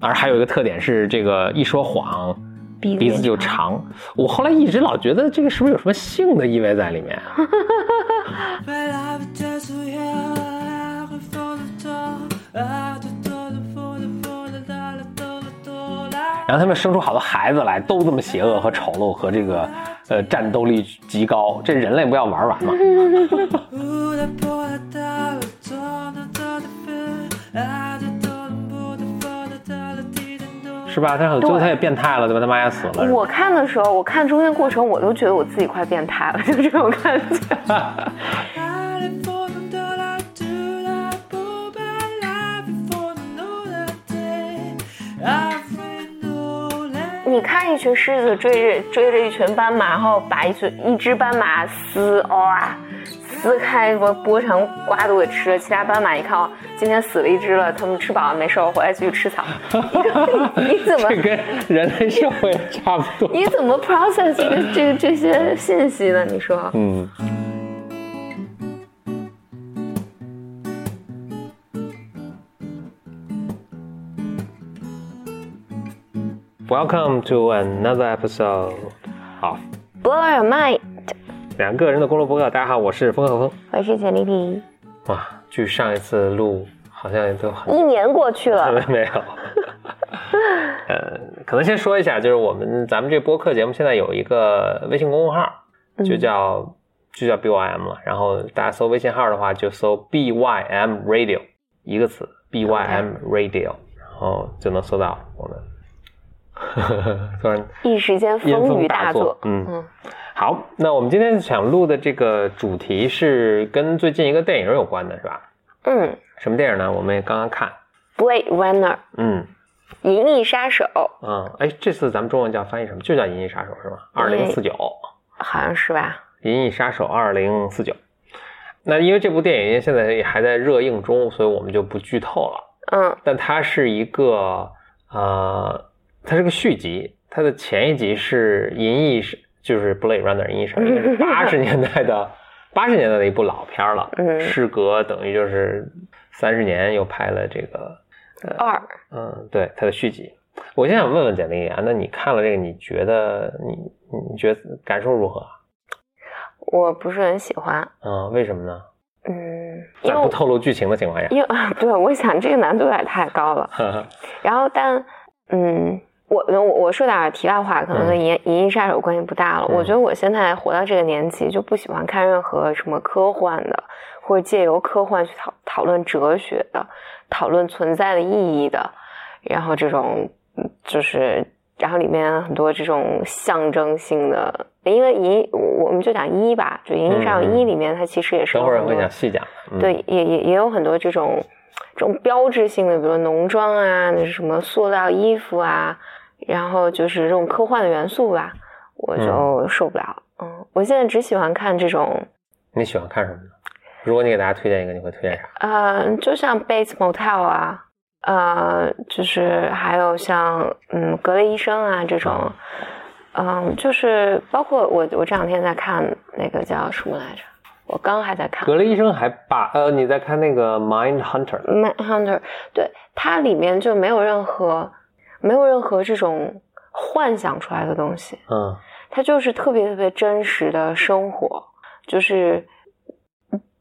而还有一个特点是，这个一说谎，鼻鼻子就长。我后来一直老觉得这个是不是有什么性的意味在里面啊？然后他们生出好多孩子来，都这么邪恶和丑陋和这个呃战斗力极高，这人类不要玩完吗？是吧？他很最后他也变态了，对吧？他妈也死了。我看的时候，我看中间过程，我都觉得我自己快变态了，就这种感觉。你看一群狮子追着追着一群斑马，然后把一群一只斑马撕哇撕开，什么剥成瓜都给吃了。其他斑马一看哦，今天死了一只了，他们吃饱了没事，我回来继续吃草。你怎么这跟人类社会差不多？你怎么 process 这个这个这些信息呢？你说？嗯。Welcome to another episode 好，Blow your mind，两个人的公路博客。大家好，我是风和风。我是简丽萍。哇，距上一次录好像也都很一年过去了，没有。呃，可能先说一下，就是我们咱们这播客节目现在有一个微信公众号，就叫、就叫 BYM 了。然后大家搜微信号的话，就搜 BYM Radio 一个词，BYM Radio，然后就能搜到我们。突然一时间风雨大作作。嗯嗯，好，那我们今天想录的这个主题是跟最近一个电影有关的，是吧？嗯什么电影呢？我们也刚刚看。，Blade Runner，嗯银翼杀手，嗯，哎，这次咱们中文叫翻译什么？就叫《银翼杀手》是吧？二零四九，好像是吧？《银翼杀手二零四九》。那因为这部电影现在也还在热映中，所以我们就不剧透了。嗯但它是一个呃，它是个续集，它的前一集是《银翼是就是《Blade Runner》银翼杀手，应该是八十年代的 八十年代的一部老片了。嗯时隔等于就是三十年，又拍了这个二，嗯，对，它的续集。我先想问问简历啊，那你看了这个，你觉得你你觉得感受如何？我不是很喜欢。嗯，为什么呢？嗯，在不透露剧情的情况下，因为 对，我想这个难度有点太高了。然后但嗯。我我我说点题外话，可能跟《银银翼杀手》关系不大了。嗯我觉得我现在活到这个年纪，就不喜欢看任何什么科幻的，或者借由科幻去讨讨论哲学的，讨论存在的意义的，然后这种嗯就是，然后里面很多这种象征性的，因为银我我们就讲一吧，就《银翼杀手一》里面它其实也是等会儿会讲细讲。嗯、对，也也也有很多这种这种标志性的，比如浓妆啊，那是什么塑料衣服啊，然后就是这种科幻的元素吧，我就受不了。嗯我现在只喜欢看这种，你喜欢看什么呢？如果你给大家推荐一个，你会推荐啥？呃，就像 Bates Motel 啊，呃，就是还有像嗯格雷医生啊这种，嗯，就是包括我我这两天在看那个叫什么来着，我刚还在看格雷医生还把呃，你在看那个《Mind Hunter》？《Mind》？《Hunter》，对它里面就没有任何没有任何这种幻想出来的东西，嗯它就是特别特别真实的生活，就是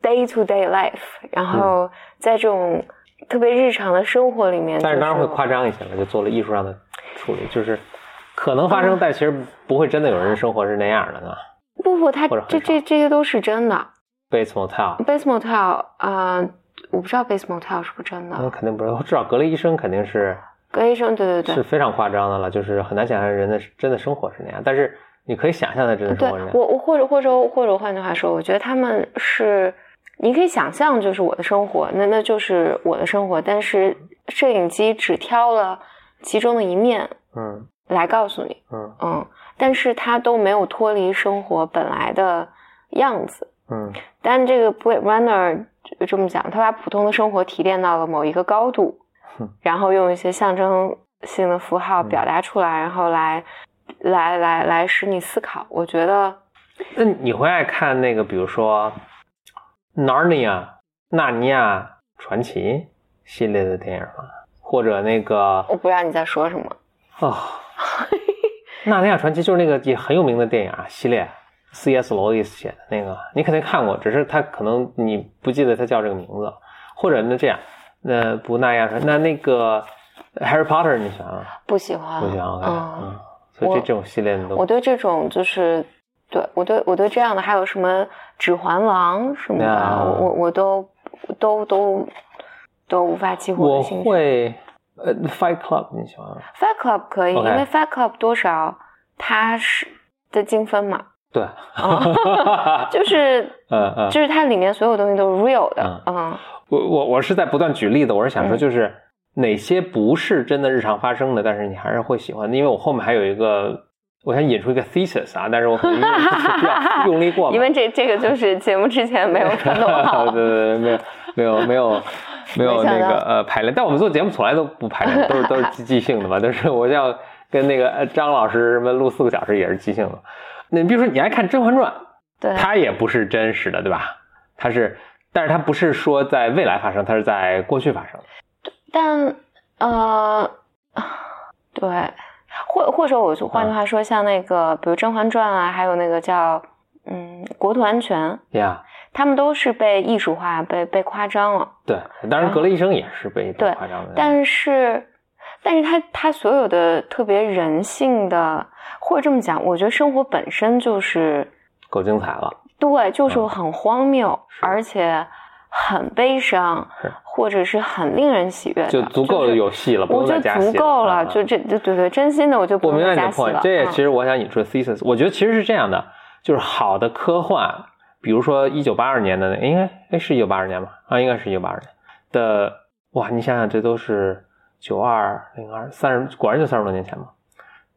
day to day life，然后在这种特别日常的生活里面、就是，但是当然会夸张一些了，就做了艺术上的处理，就是可能发生，但其实不会真的有人生活是那样的，呢。不不，它这这这些都是真的。Bates Motel，Base Motel 啊、我不知道 Base Motel 是不是真的。那肯定不是，至少格雷医生肯定是格雷医生，对对对，是非常夸张的了，就是很难想象人的真的生活是那样，但是你可以想象的真的生对活是那样。我我或者或者或者换句话说，我觉得他们是，你可以想象就是我的生活，那那就是我的生活，但是摄影机只挑了其中的一面嗯来告诉你，嗯嗯，但是他都没有脱离生活本来的样子。嗯但这个 Blade Runner 就这么讲，他把普通的生活提炼到了某一个高度哼，然后用一些象征性的符号表达出来，然后来来来来使你思考。我觉得，那你会爱看那个，比如说《Narnia》《纳尼亚传奇》系列的电影吗？或者那个我不知道你在说什么。哦，《纳尼亚传奇》就是那个也很有名的电影啊系列，C.S. 罗伊斯写的那个，你肯定看过，只是他可能你不记得他叫这个名字，或者那这样，那不那样，那那个 Harry Potter 你喜欢吗？不喜欢，不喜欢嗯，嗯，所以这这种系列的都我对这种就是，对我对我对这样的还有什么《指环王》什么的，啊我我我都都都都无法激活我。会呃 Fight Club 你喜欢吗？Fight Club 可以因为 Fight Club 多少它是的精分嘛，对，就是嗯嗯，就是它里面所有东西都是 real 的，嗯我我我是在不断举例子，我是想说嗯就是哪些不是真的日常发生的，但是你还是会喜欢的，因为我后面还有一个，我想引出一个 thesis 啊，但是我可能用比较 用力过猛，因为这这个就是节目之前没有传统好 对，对对，没有 没有没有没有那个呃排练，但我们做节目从来都不排练，都是都是即即兴的嘛，但是我要跟那个呃张老师什么录四个小时也是即兴的。那你比如说你爱看《甄嬛传》，对，它也不是真实的，对吧？它是，但是它不是说在未来发生，它是在过去发生。但呃，对，或或者我就换句话说，像那个比如《甄嬛传》啊，还有那个叫嗯《国土安全》，呀、他们都是被艺术化、被被夸张了。对，当然格雷医生也是被被对夸张的，但是，但是他他所有的特别人性的，或者这么讲，我觉得生活本身就是够精彩了。对，就是嗯很荒谬，是而且很悲伤，或者是很令人喜悦的，就足够有戏了，不我觉得用再加戏足够了，嗯就这，对对对，真心的我就不我用明白你的再加戏 point，了。这也嗯其实我想引出的 thesis，我觉得其实是这样的，就是好的科幻，比如说一九八二年的那，应该哎是一九八二年吧？啊，应该是一九八二年的，哇，你想想这都是九二零二三十，果然就三十多年前嘛。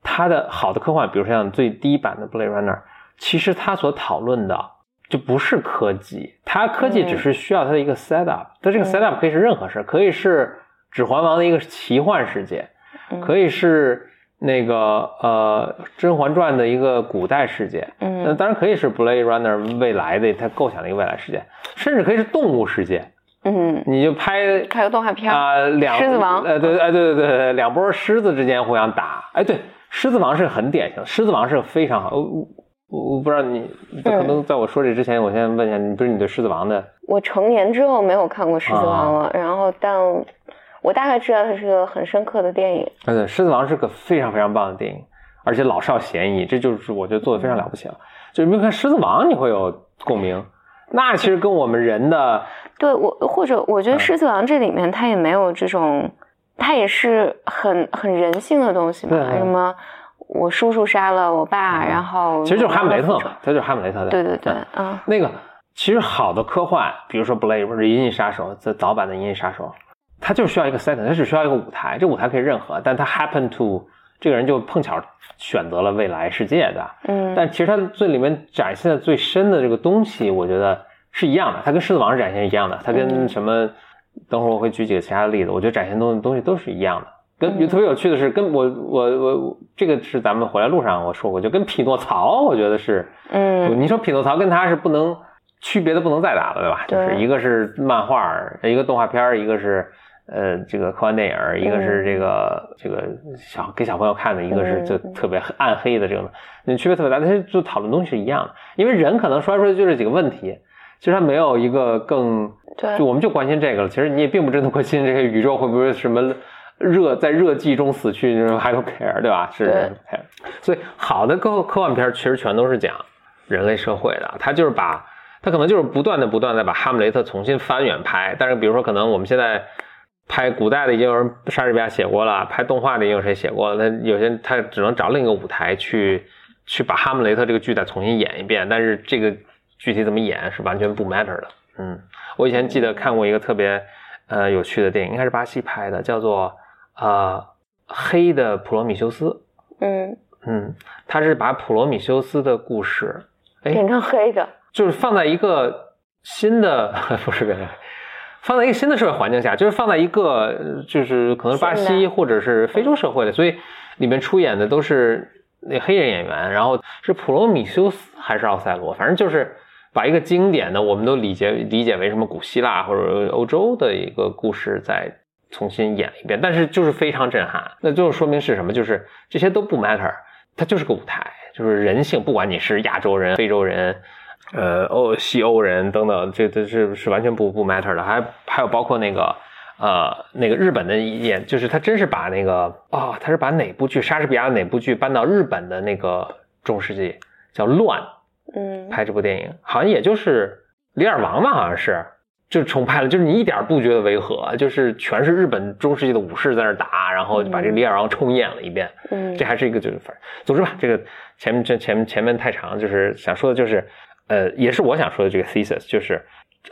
它的好的科幻，比如说像最低版的 Blade Runner，其实它所讨论的就不是科技，它科技嗯。只是需要它的一个 setup，它这个嗯。setup 可以是任何事，可以是《指环王》的一个奇幻世界，嗯可以是那个呃《甄嬛传》的一个古代世界，那嗯当然可以是 Blade Runner 未来的它构想的一个未来世界，甚至可以是动物世界，嗯，你就拍拍个动画片儿，啊、两狮子王呃对，哎对对对对，两波狮子之间互相打，哎对，狮子王是很典型，狮子王是非常好，我不知道你可能在我说这之前，我先问一下你，不是你对狮子王的。我成年之后没有看过《狮子王》啊。了，然后但我大概知道它是个很深刻的电影。呃，对，《狮子王》是个非常非常棒的电影，而且老少咸宜，这就是我觉得做的非常了不起了。就是你没有看《狮子王》，你会有共鸣，那其实跟我们人的对我，或者我觉得嗯《狮子王》这里面它也没有这种，它也是很很人性的东西嘛，什么我叔叔杀了我爸，嗯然后其实就是哈姆雷特嘛，他就是哈姆雷特的。对对对嗯，嗯那个其实好的科幻，比如说《Blade》《或者银翼杀手》这早版的《银翼杀手》，它就需要一个 setting，它只需要一个舞台，这舞台可以任何，但它 happen to 这个人就碰巧选择了未来世界的，嗯，但其实它最里面展现的最深的这个东西，我觉得是一样的，它跟《狮子王》是展现一样的，它跟嗯什么，等会儿我会举几个其他的例子，我觉得展现东东西都是一样的。跟嗯。特别有趣的是，跟我我我我这个是咱们回来路上我说过，就跟匹诺曹，我觉得是，嗯。你说匹诺曹跟他是不能区别的不能再大了，对吧？就是一个是漫画，一个动画片儿，一个是呃这个科幻电影儿，一个是这个、这个小给小朋友看的，一个是就嗯特别暗黑的这种，那区别特别大，但是就讨论东西是一样的，因为人可能说来说去就这几个问题，其实他没有一个更对。就我们就关心这个了，其实你也并不真的关心这个宇宙会不会什么热在热寂中死去，就是 I don't care，对吧？是对 care。所以好的科科幻片儿其实全都是讲人类社会的，它就是把它可能就是不断的不断的把哈姆雷特重新翻远拍，但是比如说可能我们现在。拍古代的已经有人莎士比亚写过了，拍动画的也有谁写过了，那有些他只能找另一个舞台去去把哈姆雷特这个剧再重新演一遍，但是这个具体怎么演是完全不 matter 的。嗯，我以前记得看过一个特别呃有趣的电影，应该是巴西拍的，叫做呃黑的普罗米修斯。嗯，嗯，他是把普罗米修斯的故事，哎，变成黑的，就是放在一个新的 不是变成，放在一个新的社会环境下，就是放在一个呃就是可能是巴西或者是非洲社会的，所以里面出演的都是那黑人演员，然后是普罗米修斯还是奥赛罗，反正就是把一个经典的我们都理解理解为什么古希腊或者欧洲的一个故事在重新演了一遍，但是就是非常震撼。那最后说明是什么？就是这些都不 matter，它就是个舞台，就是人性，不管你是亚洲人、非洲人。呃，欧西欧人等等，这这是是完全不不 matter 的，还还有包括那个呃那个日本的演，就是他真是把那个啊，他是把哪部剧莎士比亚哪部剧搬到日本的那个中世纪叫乱，嗯，拍这部电影好像也就是李尔王吧，好像是就重拍了，就是你一点不觉得违和，就是全是日本中世纪的武士在那打，然后就把这个李尔王重演了一遍，嗯，这还是一个就是反总之吧，这个前面这前前面太长，就是想说的就是。呃，也是我想说的这个 thesis，就是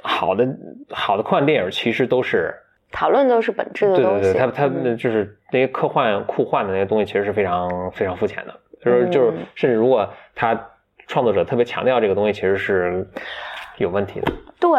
好的好的科幻电影其实都是讨论都是本质的东西。对对对，它它就是那些科幻酷幻的那些东西，其实是非常非常肤浅的。就是就是，甚至如果他创作者特别强调这个东西，其实是有问题的。对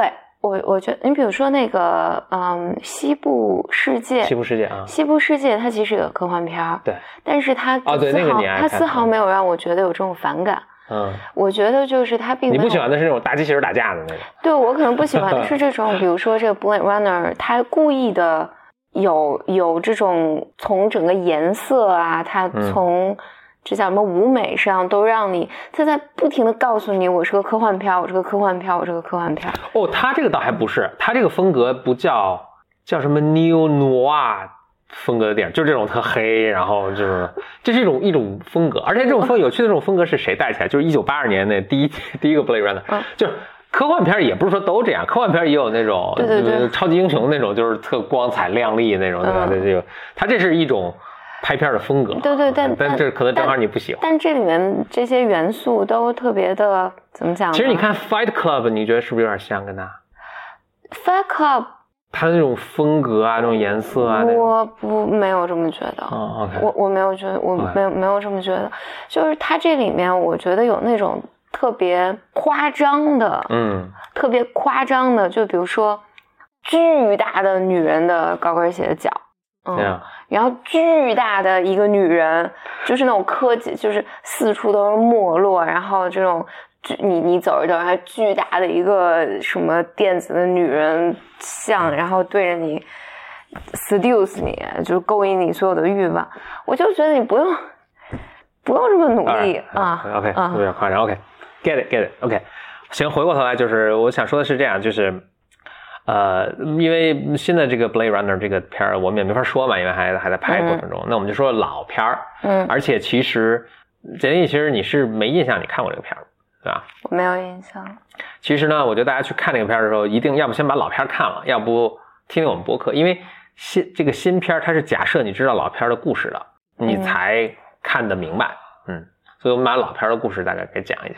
我我觉得，你比如说那个嗯，西部世界，西部世界啊，西部世界它其实有科幻片儿，对，但是它哦对那个你它丝毫没有让我觉得有这种反感。嗯，我觉得就是它并你不喜欢的是那种大机器人打架的那种。对我可能不喜欢的是这种，比如说这个 Blade Runner，他故意的有有这种从整个颜色啊，他从这叫什么舞美上都让你他在不停的告诉你，我是个科幻片，我是个科幻片，我是个科幻片。哦，他这个倒还不是，他这个风格不叫叫什么 Neo Noir。风格的电影就是这种特黑，然后就是这是一种一种风格，而且这种风有趣的这种风格是谁带起来？就是一九八二年那第一第一个 Blade Runner，就是科幻片也不是说都这样，科幻片也有那种对对对超级英雄那种，就是特光彩亮丽那种，对吧？对这个，它这是一种拍片的风格，对对，但但这可能正好你不喜欢。但这里面这些元素都特别的怎么讲？其实你看 Fight Club，你觉得是不是有点像跟他 Fight Club？他那种风格啊，那种颜色啊，我不没有这么觉得。哦，OK，我我没有觉得，我没有没有这么觉得。就是他这里面，我觉得有那种特别夸张的，嗯，特别夸张的，就比如说巨大的女人的高跟鞋的脚，嗯，然后巨大的一个女人，就是那种科技，就是四处都是没落，然后这种。巨你你走着走着，巨大的一个什么电子的女人像，然后对着你 seduce 你，就是勾引你所有的欲望。我就觉得你不用不用这么努力啊。OK，有点夸张。OK，get it，get it。OK，行，回过头来就是我想说的是这样，就是呃，因为新的这个 Blade Runner 这个片儿我们也没法说嘛，因为还还在拍过程中。那我们就说老片儿。嗯。而且其实简历其实你是没印象你看过这个片儿。对吧？我没有印象。其实呢，我觉得大家去看那个片儿的时候，一定要不先把老片儿看了，要不听听我们播客，因为新这个新片儿它是假设你知道老片儿的故事的，你才看得明白。嗯，所以我们把老片儿的故事大概给讲一讲。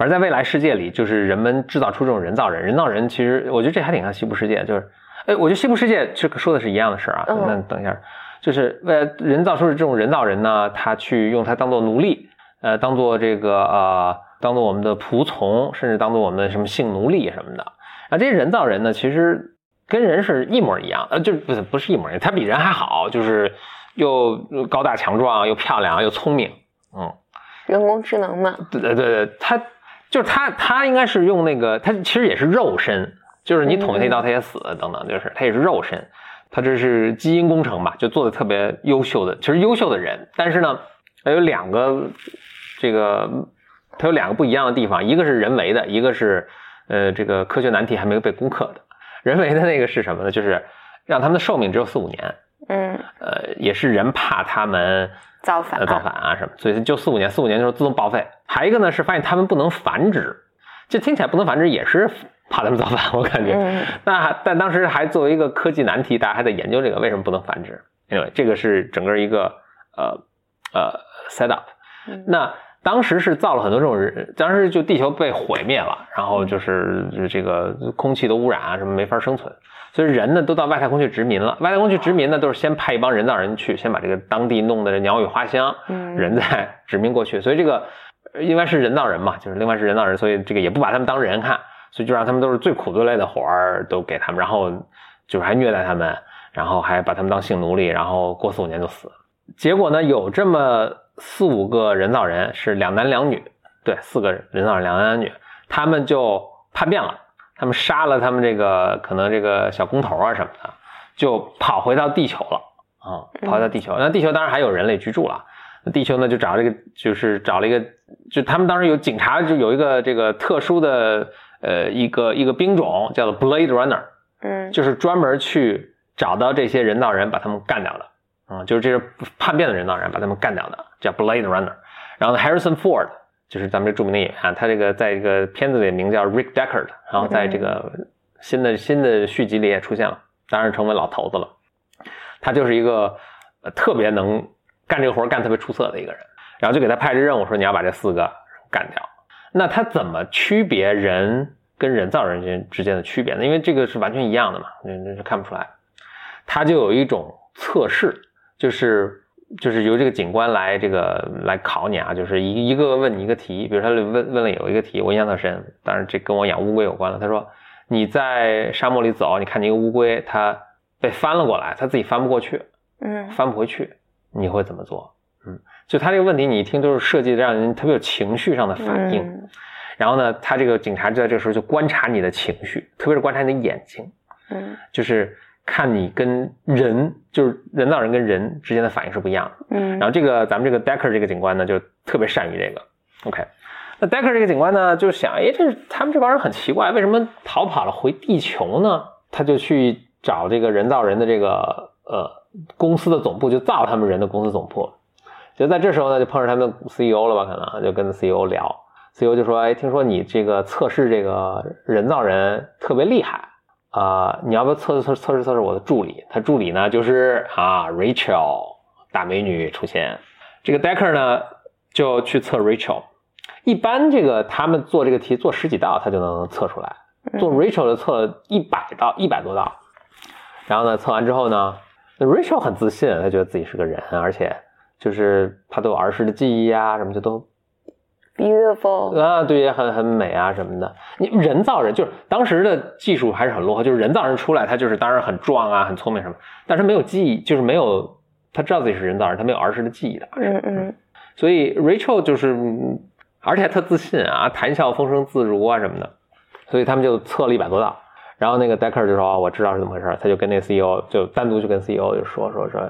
反正在未来世界里，就是人们制造出这种人造人，人造人其实我觉得这还挺像西部世界，就是，哎，我觉得西部世界这个说的是一样的事儿啊。那等一下，就是为了人造出的这种人造人呢，他去用它当做奴隶，呃，当做这个呃。当做我们的仆从，甚至当做我们的什么性奴隶什么的啊，这些人造人呢，其实跟人是一模一样，呃，就不是不是一模一样，他比人还好，就是又高大强壮，又漂亮，又聪明，嗯，人工智能嘛，对对对，他就是他，他应该是用那个，他其实也是肉身，就是你捅他一刀他也死，等等，就是他也是肉身，他这是基因工程吧，就做的特别优秀的，其实优秀的人，但是呢，他有两个这个。他有两个不一样的地方，一个是人为的，一个是，呃，这个科学难题还没有被攻克的。人为的那个是什么呢？就是让他们的寿命只有四五年。嗯。呃，也是人怕他们造反、造反啊什么，所以就四五年，四五年的时候自动报废。还一个呢是发现他们不能繁殖，这听起来不能繁殖也是怕他们造反，我感觉。嗯。那但当时还作为一个科技难题，大家还在研究这个为什么不能繁殖，因为这个是整个一个呃呃 set up。那。当时是造了很多这种人，当时就地球被毁灭了，然后就是这个空气的污染啊什么没法生存，所以人呢都到外太空去殖民了。外太空去殖民呢，都是先派一帮人造人去，先把这个当地弄得鸟语花香，嗯，人再殖民过去。所以这个因为是人造人嘛，就是另外是人造人，所以这个也不把他们当人看，所以就让他们都是最苦最累的活儿都给他们，然后就是还虐待他们，然后还把他们当性奴隶，然后过四五年就死了。结果呢，有这么。四五个人造人是两男两女，对，四个人造人两男两女，他们就叛变了，他们杀了他们这个可能这个小工头啊什么的，就跑回到地球了啊，跑回到地球。那地球当然还有人类居住了。那地球呢就找了一个，就是找了一个，就他们当时有警察，就有一个这个特殊的呃一个一个兵种叫做 Blade Runner，嗯，就是专门去找到这些人造人，把他们干掉的。啊，就是这是叛变的人造人，把他们干掉的，叫 Blade Runner。然后 Harrison Ford 就是咱们这著名的演员，他这个在这个片子里名叫 Rick Deckard，然后在这个新的新的续集里也出现了，当然成为老头子了。他就是一个特别能干这个活干特别出色的一个人，然后就给他派这任务，说你要把这四个干掉。那他怎么区别人跟人造人之之间的区别呢？因为这个是完全一样的嘛，那那是看不出来。他就有一种测试。就是就是由这个警官来这个来考你啊，就是一一个个问你一个题，比如他问问了有一个题，我印象特深，当然这跟我养乌龟有关了。他说你在沙漠里走，你看见一个乌龟，它被翻了过来，它自己翻不过去，嗯，翻不回去，你会怎么做？嗯，就他这个问题，你一听都是设计的让人特别有情绪上的反应。然后呢，他这个警察就在这个时候就观察你的情绪，特别是观察你的眼睛，嗯，就是。看你跟人，就是人造人跟人之间的反应是不一样的。嗯，然后这个咱们这个 Decker 这个警官呢，就特别善于这个。OK，那 Decker 这个警官呢，就想，哎，这他们这帮人很奇怪，为什么逃跑了回地球呢？他就去找这个人造人的这个呃公司的总部，就造他们人的公司总部。就在这时候呢，就碰上他们的 CEO 了吧？可能就跟 CEO 聊，CEO 就说，哎，听说你这个测试这个人造人特别厉害。啊，你要不要测试测测试测试我的助理？他助理呢，就是啊，Rachel 大美女出现。这个 Decker 呢，就去测 Rachel。一般这个他们做这个题做十几道，他就能测出来。做 Rachel 的测了一百道，一百多道。然后呢，测完之后呢，Rachel 很自信，他觉得自己是个人，而且就是他都有儿时的记忆啊，什么就都。Beautiful 啊，对，也很很美啊什么的。你人造人就是当时的技术还是很落后，就是人造人出来，他就是当然很壮啊，很聪明什么，但是没有记忆，就是没有他知道自己是人造人，他没有儿时的记忆的。嗯嗯。所以 Rachel 就是，而且还特自信啊，谈笑风生自如啊什么的。所以他们就测了一百多道，然后那个 Decker 就说：“我知道是怎么回事。”他就跟那个 CEO 就单独就跟 CEO 就说说说，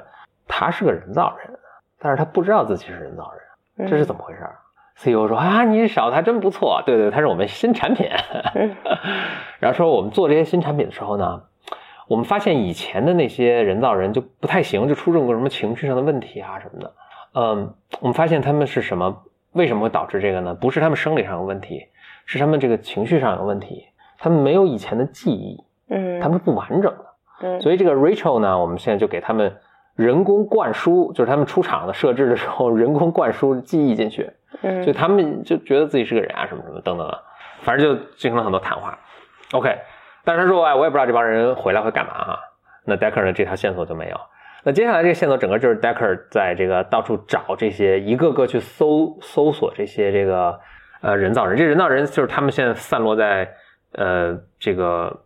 他是个人造人，但是他不知道自己是人造人，这是怎么回事？CEO 说啊，你小子还真不错，对对，他是我们新产品。然后说我们做这些新产品的时候呢，我们发现以前的那些人造人就不太行，就出这种什么情绪上的问题啊什么的。嗯，我们发现他们是什么？为什么会导致这个呢？不是他们生理上有问题，是他们这个情绪上有问题。他们没有以前的记忆，嗯，他们不完整的。嗯，所以这个 Rachel 呢，我们现在就给他们人工灌输，就是他们出厂的设置的时候，人工灌输记忆进去。嗯，就他们就觉得自己是个人啊，什么什么等等的，反正就进行了很多谈话。OK，但是他说，哎，我也不知道这帮人回来会干嘛哈。那 Decker 呢，这条线索就没有。那接下来这个线索整个就是 Decker 在这个到处找这些，一个个去搜搜索这些这个呃人造人。这人造人就是他们现在散落在呃这个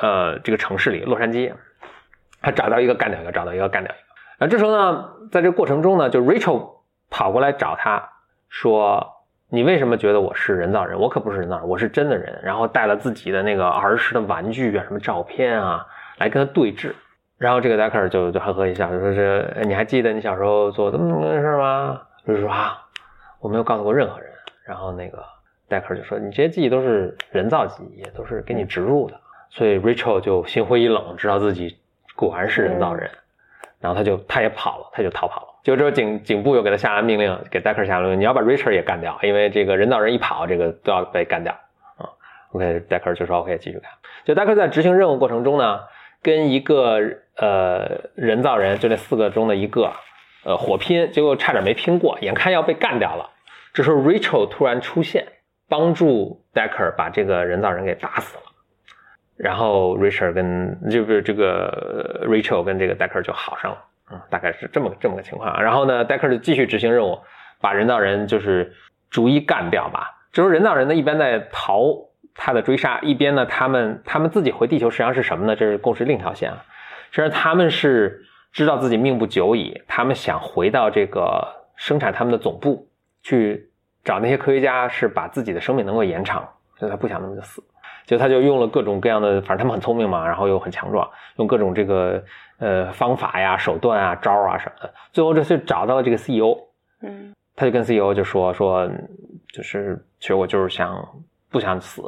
呃这个城市里，洛杉矶。他找到一个干掉一个，找到一个干掉一个。那这时候呢，在这个过程中呢，就 Rachel 跑过来找他。说你为什么觉得我是人造人？我可不是人造人，我是真的人。然后带了自己的那个儿时的玩具啊，什么照片啊，来跟他对峙。然后这个 Decker 就就呵呵一笑，就说是你还记得你小时候做这么个事吗？就是说啊，我没有告诉过任何人。然后那个 Decker 就说你这些记忆都是人造记忆，都是给你植入的。所以 Rachel 就心灰意冷，知道自己果然是人造人。然后他就他也跑了，他就逃跑了。就之后警警部又给他下了命令，给 Decker 下了命令，你要把 Richard 也干掉，因为这个人造人一跑，这个都要被干掉啊。OK，Decker 就说 OK，继续干。就 Decker 在执行任务过程中呢，跟一个呃人造人，就那四个中的一个，呃火拼，结果差点没拼过，眼看要被干掉了。这时候 Rachel 突然出现，帮助 Decker 把这个人造人给打死了。然后 Richard 跟就是这个 Rachel 跟这个 Decker 就好上了。嗯，大概是这么这么个情况啊。然后呢，Decker 就继续执行任务，把人造人就是逐一干掉吧。这时候人造人呢一边在逃他的追杀，一边呢他们他们自己回地球，实际上是什么呢？这是故事另一条线啊。实际上他们是知道自己命不久矣，他们想回到这个生产他们的总部去找那些科学家，是把自己的生命能够延长，所以他不想那么就死。就他就用了各种各样的，反正他们很聪明嘛，然后又很强壮，用各种这个呃方法呀、手段啊、招啊什么的，最后这就找到了这个 CEO，嗯他就跟 CEO 就说说，就是其实我就是想不想死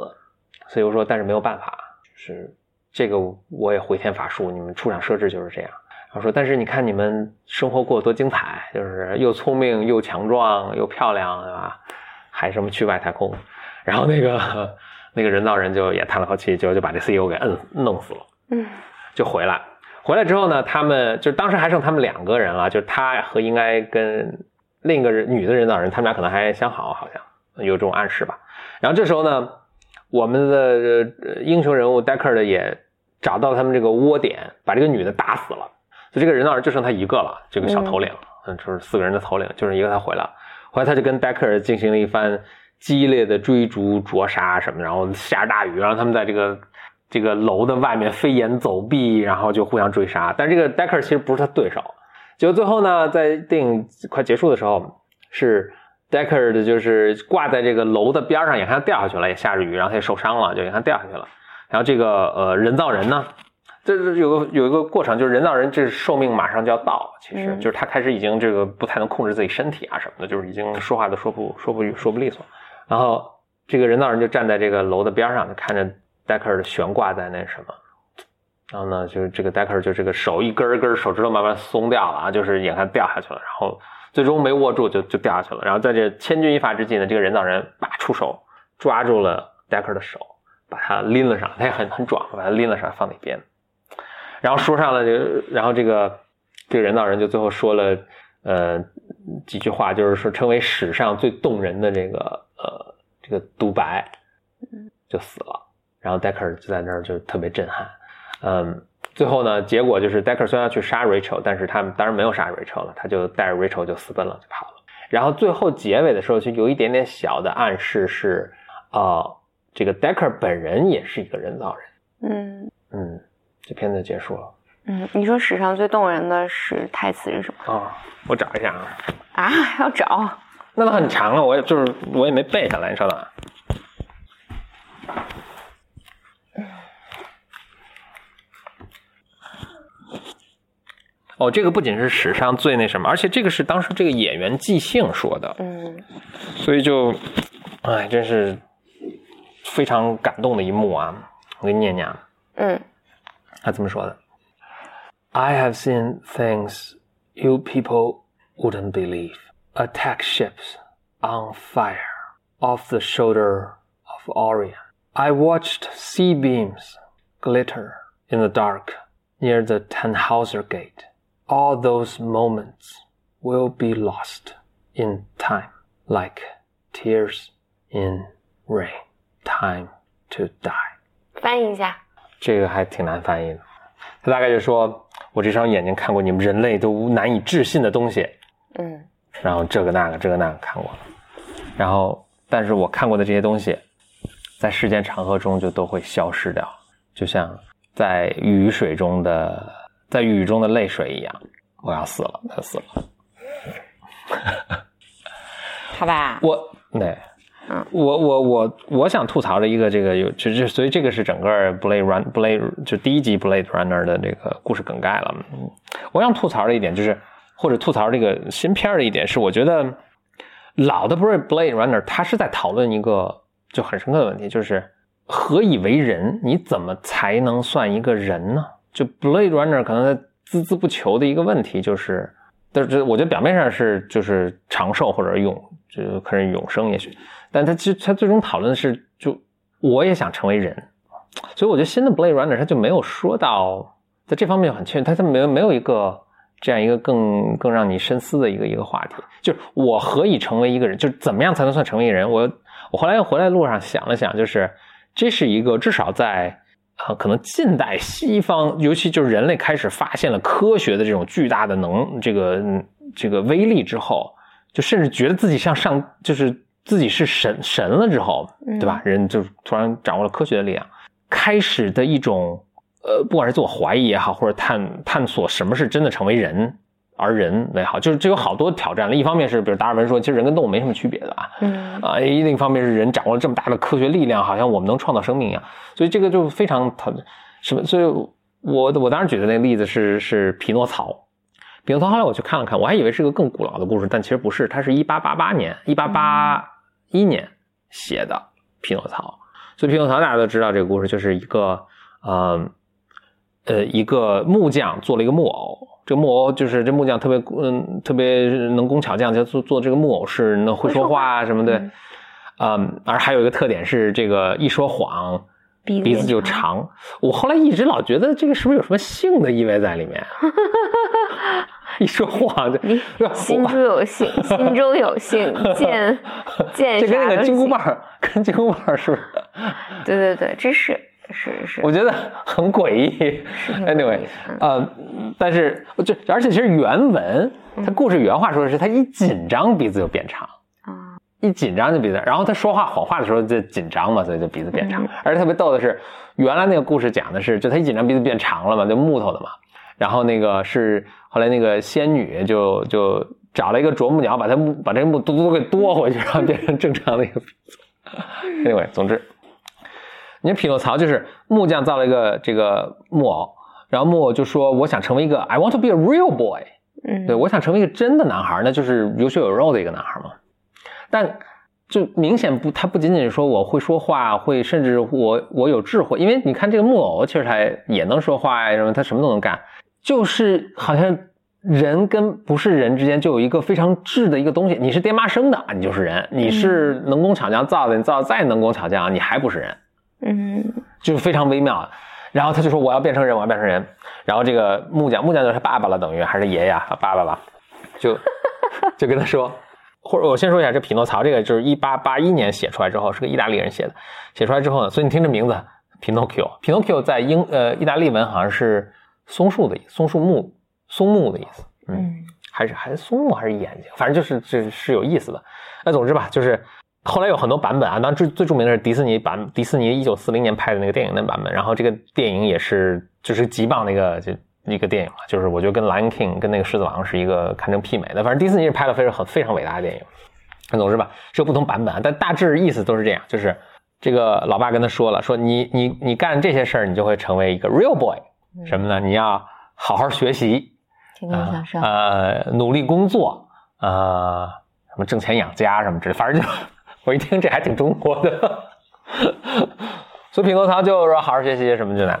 ，CEO 说但是没有办法，就是这个我也回天乏术，你们出厂设置就是这样。然后说，但是你看你们生活过得多精彩，就是又聪明又强壮又漂亮，对吧？还什么去外太空，然后那个那个人造人就也叹了口气，就就把这 CEO 给摁弄死了，嗯就回来。回来之后呢，他们就当时还剩他们两个人了，就是他和应该跟另一个人女的人造人，他们俩可能还相好，好像有这种暗示吧。然后这时候呢，我们的呃英雄人物 Decker 的也找到他们这个窝点，把这个女的打死了。就这个人造人就剩他一个了，这个小头领，嗯，就是四个人的头领，就剩一个他回来了。后来他就跟 Deckard 进行了一番激烈的追逐、灼杀什么，然后下着大雨，然后他们在这个这个楼的外面飞檐走壁，然后就互相追杀。但这个 Deckard 其实不是他对手。结果最后呢，在电影快结束的时候，是 Decker 的就是挂在这个楼的边上，眼看他掉下去了，也下着雨，然后他也受伤了，就眼看掉下去了。然后这个呃人造人呢，这这有个有一个过程，就是人造人这寿命马上就要到，其实嗯就是他开始已经这个不太能控制自己身体啊什么的，就是已经说话都说不说不说不利索。然后这个人造人就站在这个楼的边上，看着 Deckard 悬挂在那什么。然后呢，就是这个 decker 就这个手一根一根手指头慢慢松掉了啊，就是眼看掉下去了，然后最终没握住就就掉下去了。然后在这千钧一发之际呢，这个人造人叭出手抓住了 decker 的手，把他拎了上，他也很很壮，把他拎了上放那边。然后说上了这个，然后这个这个人造人就最后说了呃几句话，就是说成为史上最动人的这个呃这个独白，就死了。然后 Deckard 就在那儿就特别震撼。嗯，最后呢，结果就是 Decker 虽然要去杀 Rachel，但是他们当然没有杀 Rachel 了，他就带着 Rachel 就私奔了，就跑了。然后最后结尾的时候，就有一点点小的暗示是，呃，这个 Decker 本人也是一个人造人。嗯嗯，这片子结束了嗯，你说史上最动人的是台词是什么啊、我找一下啊，啊？还要找？那都很长了，我也就是我也没背下来，你稍等啊。哦，这个不仅是史上最那什么，而且这个是当时这个演员即兴说的，嗯所以就，哎，真是非常感动的一幕啊！我给你念念啊，嗯他这么说的：“I have seen things you people wouldn't believe. Attack ships on fire off the shoulder of Orion. I watched sea beams glitter in the dark near the Tannhauser Gate. All those moments will be lost in time, like tears in rain. Time to die.” 翻译一下。这个还挺难翻译的。他大概就说：“我这双眼睛看过你们人类都难以置信的东西，嗯 然后这个那个这个那个看过了，然后但是我看过的这些东西，在时间长河中就都会消失掉，就像在雨水中的在雨中的泪水一样。我要死了，他死了。好吧。我对，嗯我我我我想吐槽的一个这个有就是所以这个是整个 Blade Run Blade 就第一集 Blade Runner 的这个故事梗概了。嗯，我想吐槽的一点就是或者吐槽这个新片的一点是，我觉得老的 Blade Blade Runner 它是在讨论一个就很深刻的问题，就是何以为人？你怎么才能算一个人呢？就 Blade Runner 可能在孜孜不求的一个问题就是。但是我觉得表面上是就是长寿或者永，就可能永生也许，但他其实他最终讨论的是，就我也想成为人，所以我觉得新的 Blade Runner 他就没有说到在这方面很确，他他没有没有一个这样一个更更让你深思的一个一个话题，就是我何以成为一个人，就是怎么样才能算成为一个人？我我后来又回来路上想了想，就是这是一个至少在。呃，可能近代西方，尤其就是人类开始发现了科学的这种巨大的能，这个嗯这个威力之后，就甚至觉得自己像上，就是自己是神神了之后，对吧？人就突然掌握了科学的力量，开始的一种呃，不管是自我怀疑也好，或者探探索什么是真的成为人，而人为好，就是这有好多挑战了。一方面是，比如达尔文说，其实人跟动物没什么区别的啊，嗯啊，另一方面是人掌握了这么大的科学力量，好像我们能创造生命一样，所以这个就非常讨什么，所以我我当时举的那个例子是是匹诺曹，匹诺曹后来我去看了看，我还以为是个更古老的故事，但其实不是，它是一八八八年一八八一年写的匹诺曹，所以匹诺曹大家都知道这个故事就是一个呃呃一个木匠做了一个木偶。这个木偶就是这木匠特别嗯特别能工巧匠，就做做这个木偶是能会说话啊什么的，嗯嗯，而还有一个特点是这个一说谎鼻鼻子就长。我后来一直老觉得这个是不是有什么性的意味在里面？一说谎就心中有性，心中有性，见 见这跟那个金箍棒儿跟金箍棒儿是不是？对对对，这是是是，我觉得很诡异。挺 Anyway，呃，但是就而且其实原文他故事原话说的是他一紧张鼻子就变长。啊，一紧张就鼻子，然后他说话谎话的时候就紧张嘛，所以就鼻子变长。嗯而且特别逗的是，原来那个故事讲的是，就他一紧张鼻子变长了嘛，就木头的嘛。然后那个是后来那个仙女就就找了一个啄木鸟，把它木把这个木嘟嘟给剁回去，然后变成正常的一个鼻子。anyway，总之，你看匹诺曹就是木匠造了一个这个木偶，然后木偶就说我想成为一个 I want to be a real boy。嗯，对，我想成为一个真的男孩，那就是有血有肉的一个男孩嘛。但就明显不，他不仅仅是说我会说话，会甚至我我有智慧，因为你看这个木偶，其实他也能说话呀，什么他什么都能干，就是好像人跟不是人之间就有一个非常质的一个东西，你是爹妈生的，你就是人；你是能工巧匠造的，你造的再能工巧匠，你还不是人。嗯就是非常微妙。然后他就说我要变成人，我要变成人。然后这个木匠，木匠就是他爸爸了，等于还是爷爷啊，爸爸吧，就 就跟他说，或者我先说一下，这匹诺曹这个就是一八八一年写出来之后，是个意大利人写的。写出来之后呢，所以你听这名字，Pinocchio，Pinocchio 在英呃意大利文好像是松树的意思，松树木，松木的意思。嗯，嗯还是还是松木还是眼睛，反正就是这是有意思的。那总之吧，就是后来有很多版本啊，当然最最著名的是迪士尼版，迪士尼一九四零年拍的那个电影的版本。然后这个电影也是就是极棒的一个就一个电影了，就是我觉得跟《Lion King》跟那个《狮子王》是一个堪称媲美的。反正迪士尼是拍了非常很非常伟大的电影。那总之吧，是有不同版本啊，但大致意思都是这样，就是这个老爸跟他说了，说你你你干这些事儿，你就会成为一个 real boy，什么呢？你要好好学习，天天向上，呃，努力工作，呃，什么挣钱养家什么之类，反正就我一听这还挺中国的，所以匹诺曹就说好好学习什么之类的。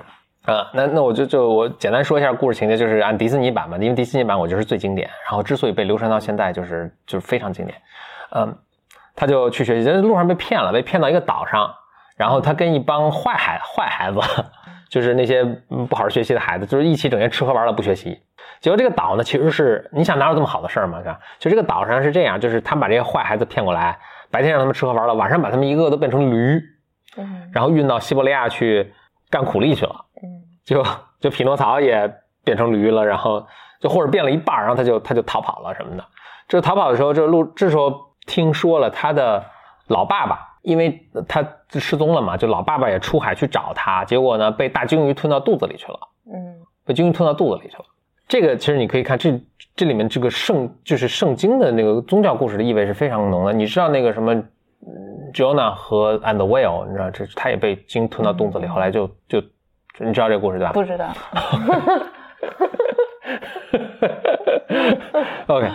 啊，那那我就就我简单说一下故事情节，就是按迪士尼版嘛，因为迪士尼版我觉得是最经典，然后之所以被流传到现在，就是就是非常经典。嗯，他就去学习，在路上被骗了，被骗到一个岛上，然后他跟一帮坏孩坏孩子，就是那些不好好学习的孩子，就是一起整天吃喝玩乐不学习。结果这个岛呢，其实是你想哪有这么好的事儿嘛？是吧？就这个岛上是这样，就是他们把这些坏孩子骗过来，白天让他们吃喝玩乐，晚上把他们一个个都变成驴，嗯然后运到西伯利亚去干苦力去了。嗯就就匹诺曹也变成驴了，然后就或者变了一半，然后他就他就逃跑了什么的。这逃跑的时候，这路这时候听说了他的老爸爸，因为他失踪了嘛，就老爸爸也出海去找他，结果呢被大鲸鱼吞到肚子里去了，嗯被鲸鱼吞到肚子里去了。这个其实你可以看这这里面这个圣就是圣经的那个宗教故事的意味是非常浓的。你知道那个什么嗯 Jonah 和 and the whale，你知道这他也被鲸吞到肚子里，后来就就你知道这个故事对吧？不知道，OK，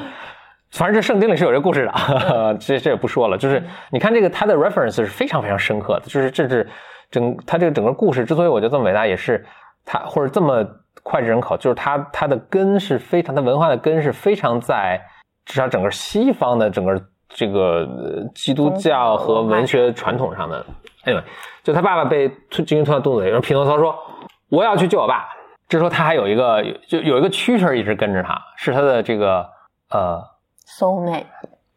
反正这圣经里是有这故事的，这这也不说了。就是你看这个它的 reference 是非常非常深刻的，就是这是整它这个整个故事之所以我觉得这么伟大，也是它或者这么脍炙人口，就是它它的根是非常，它文化的根是非常在至少整个西方的整个这个呃基督教和文学传统上的。Anyway，就他爸爸被吞鲸鱼吞到肚子里，然后匹诺曹说我要去救我爸。这时候他还有一个就有一个蛐蛐儿一直跟着他，是他的这个呃 soul mate，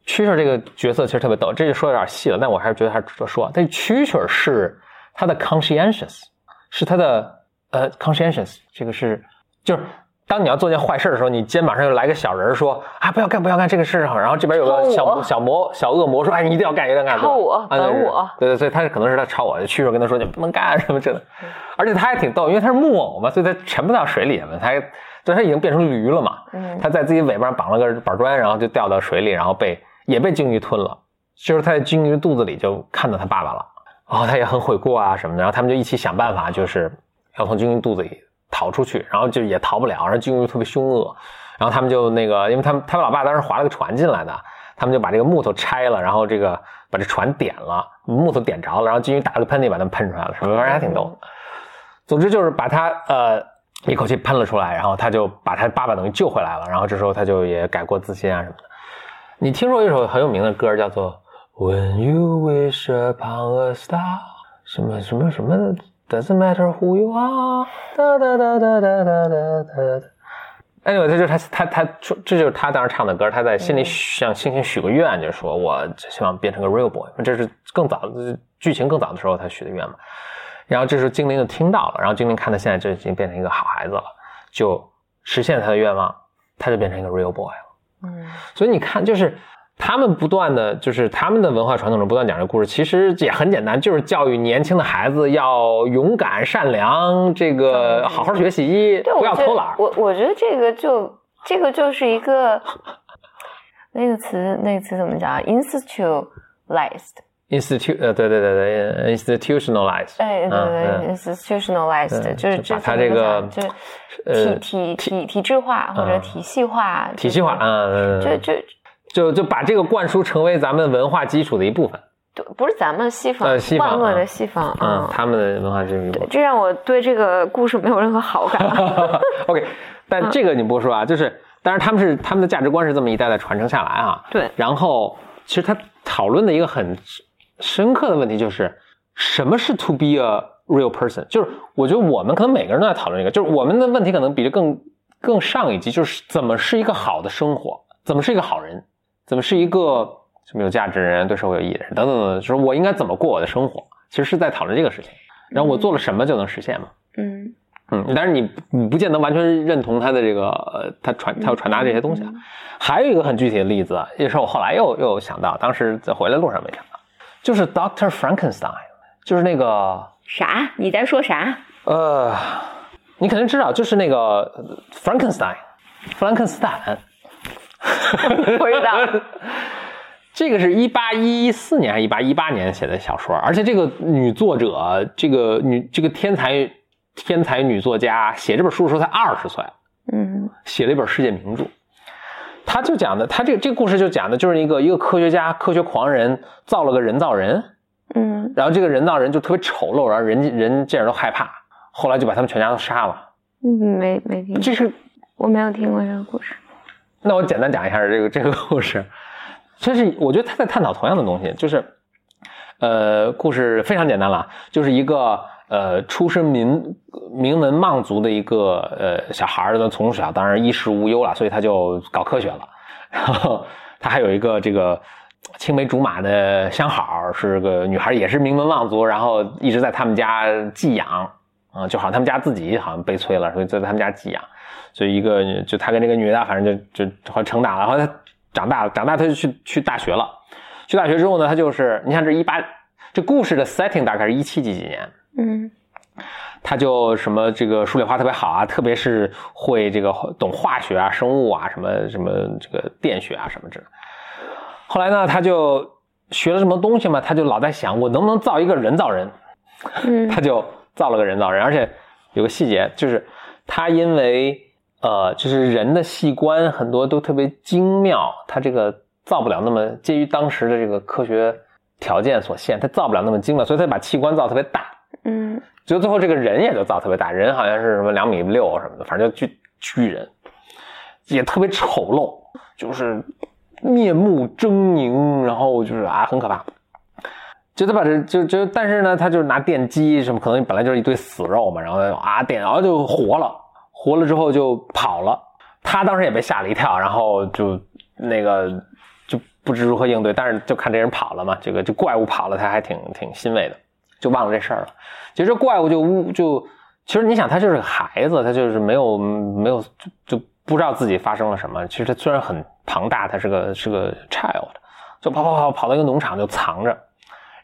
蛐蛐儿这个角色其实特别逗，这就说有点细了，但我还是觉得还是值得说。但蛐蛐儿是他的 conscientious，是他的呃 conscientious，这个是就是当你要做件坏事的时候，你肩膀上又来个小人说啊不要干不要干这个事好，然后这边有个小小魔小恶魔说哎你一定要干一定要干，抄我本我，对对，所以他可能是他抄我，去时候跟他说你不能干什么这的，而且他还挺逗，因为他是木偶嘛，所以他沉不到水里了，他就他已经变成驴了嘛，他在自己尾巴上绑了个板砖，然后就掉到水里，然后被也被鲸鱼吞了，就是他在鲸鱼肚子里就看到他爸爸了，然后他也很悔过啊什么的，然后他们就一起想办法，就是要从鲸鱼肚子里。逃出去，然后就也逃不了，然后鲸鱼特别凶恶，然后他们就那个，因为他们他们老爸当时划了个船进来的，他们就把这个木头拆了，然后这个把这船点了，木头点着了，然后鲸鱼打了个喷嚏，把他们喷出来了，什么玩意儿还挺逗。总之就是把他呃一口气喷了出来，然后他就把他爸爸等于救回来了，然后这时候他就也改过自新啊什么的。你听说一首很有名的歌叫做 When You Wish Upon a Star，什么什么什么。Doesn't matter who you are，哒哒哒哒哒哒哒哒。Anyway，这就是他他他说，这就是他当时唱的歌。他在心里向星星许个愿，就说我希望变成个 real boy。这是更早的剧情更早的时候他许的愿嘛。然后这时候精灵就听到了，然后精灵看他现在就已经变成一个好孩子了，就实现他的愿望，他就变成一个 real boy 了。嗯，所以你看，就是。他们不断的就是他们的文化传统中不断讲这个故事，其实也很简单，就是教育年轻的孩子要勇敢、善良，这个好好学习，不要偷懒。我我觉得这个就这个就是一个那个词，那个词怎么讲？institutionalized，institute 呃，对对对对，institutionalized，哎对对，institutionalized 就是把它这个就是体体体体制化或者体系化，体系化啊，就就。就就把这个灌输成为咱们文化基础的一部分，对，不是咱们西方，万恶的西方，嗯，他们的文化基础，对，这让我对这个故事没有任何好感。OK，但这个你不说啊，就是，但是他们是他们的价值观是这么一代代传承下来啊，对。然后，其实他讨论的一个很深刻的问题就是，什么是 to be a real person？就是我觉得我们可能每个人都在讨论这个，就是我们的问题可能比这更更上一级，就是怎么是一个好的生活，怎么是一个好人。怎么是一个什么有价值的人，对社会有意义的人，等等等等，就是我应该怎么过我的生活，其实是在讨论这个事情。然后我做了什么就能实现嘛？嗯嗯，但是你你不见得完全认同他的这个他传他要传达这些东西啊。还有一个很具体的例子，也是我后来又又想到，当时在回来路上没想到，就是 Doctor Frankenstein，就是那个啥？你在说啥？呃，你肯定知道，就是那个 Frankenstein，弗兰肯斯坦。不知道，这个是一八一四年还是一八一八年写的小说，而且这个女作者，这个女这个天才天才女作家写这本书的时候才二十岁，嗯，写了一本世界名著。他就讲的，他这个这个故事就讲的就是一个一个科学家科学狂人造了个人造人，嗯，然后这个人造人就特别丑陋，然后人人见着都害怕，后来就把他们全家都杀了。嗯，没没听，这是我没有听过这个故事。那我简单讲一下这个这个故事，这是我觉得他在探讨同样的东西，就是，呃，故事非常简单了，就是一个呃出身名名门望族的一个呃小孩儿，从小当然衣食无忧了，所以他就搞科学了。然后他还有一个这个青梅竹马的相好，是个女孩，也是名门望族，然后一直在他们家寄养，啊，就好像他们家自己好像悲催了，所以在他们家寄养。所以一个就他跟这个女的，反正就就好成长了。然后来他长大了，长大他就去去大学了。去大学之后呢，他就是你看这一八这故事的 setting 大概是一七几几年，嗯，他就什么这个数理化特别好啊，特别是会这个懂化学啊、生物啊、什么什么这个电学啊什么之类。后来呢，他就学了什么东西嘛，他就老在想我能不能造一个人造人，嗯，他就造了个人造人，而且有个细节就是他因为。呃，就是人的器官很多都特别精妙，它这个造不了那么，介于当时的这个科学条件所限，它造不了那么精妙，所以它把器官造特别大。嗯，就最后这个人也就造特别大，人好像是什么两米六什么的，反正就巨巨人，也特别丑陋，就是面目狰狞，然后就是啊很可怕。就他把这就就，但是呢，他就是拿电击什么，可能本来就是一堆死肉嘛，然后啊电，然后就活了。活了之后就跑了，他当时也被吓了一跳，然后就那个就不知如何应对，但是就看这人跑了嘛，这个这怪物跑了，他还挺挺欣慰的，就忘了这事儿了。其实这怪物就呜就其实你想，他就是个孩子，他就是没有没有就就不知道自己发生了什么。其实他虽然很庞大，他是个是个 child，就跑跑跑跑到一个农场就藏着，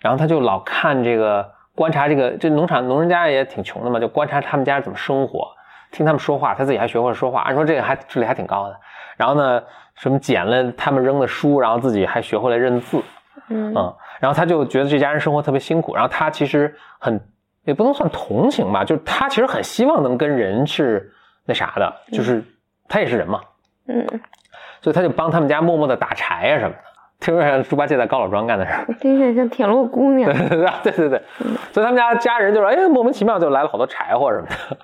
然后他就老看这个观察这个这农场农人家也挺穷的嘛，就观察他们家怎么生活，听他们说话，他自己还学会了说话。按说这个还智力还挺高的。然后呢，什么捡了他们扔的书，然后自己还学会了认字。嗯，然后他就觉得这家人生活特别辛苦，然后他其实很也不能算同情吧，就是他其实很希望能跟人是那啥的，就是他也是人嘛，嗯，所以他就帮他们家默默的打柴啊什么的，听说像猪八戒在高老庄干的事儿，听起来像铁路姑娘，对 对对。对，所以他们家家人就说，哎，莫名其妙就来了好多柴火什么的，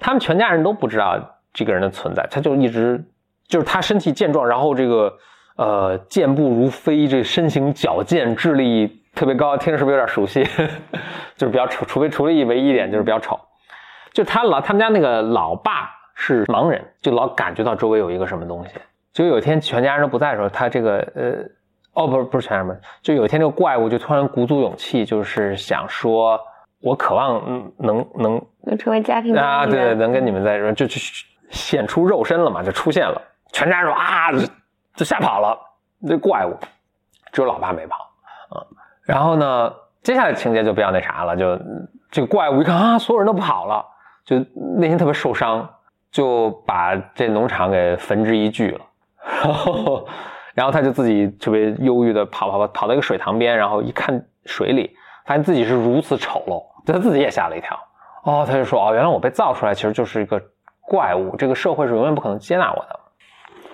他们全家人都不知道这个人的存在，他就一直就是他身体健壮，然后这个。呃，健步如飞，这身形矫健，智力特别高，听着是不是有点熟悉？就是比较丑，除非除了唯一一点就是比较丑。就他老他们家那个老爸是盲人，就老感觉到周围有一个什么东西。就有一天全家人都不在的时候，他这个呃，哦，不是不是全家人，就有一天这个怪物就突然鼓足勇气，就是想说，我渴望能能能成为家庭啊，对，能跟你们在这就就显出肉身了嘛，就出现了，全家人说啊。就吓跑了，这怪物，只有老爸没跑，啊，然后呢，接下来情节就比较那啥了，就这个怪物一看啊，所有人都跑了，就内心特别受伤，就把这农场给焚之一炬了，然后，然后他就自己特别忧郁的跑跑跑跑到一个水塘边，然后一看水里，发现自己是如此丑陋，他自己也吓了一跳，哦，他就说哦，原来我被造出来其实就是一个怪物，这个社会是永远不可能接纳我的，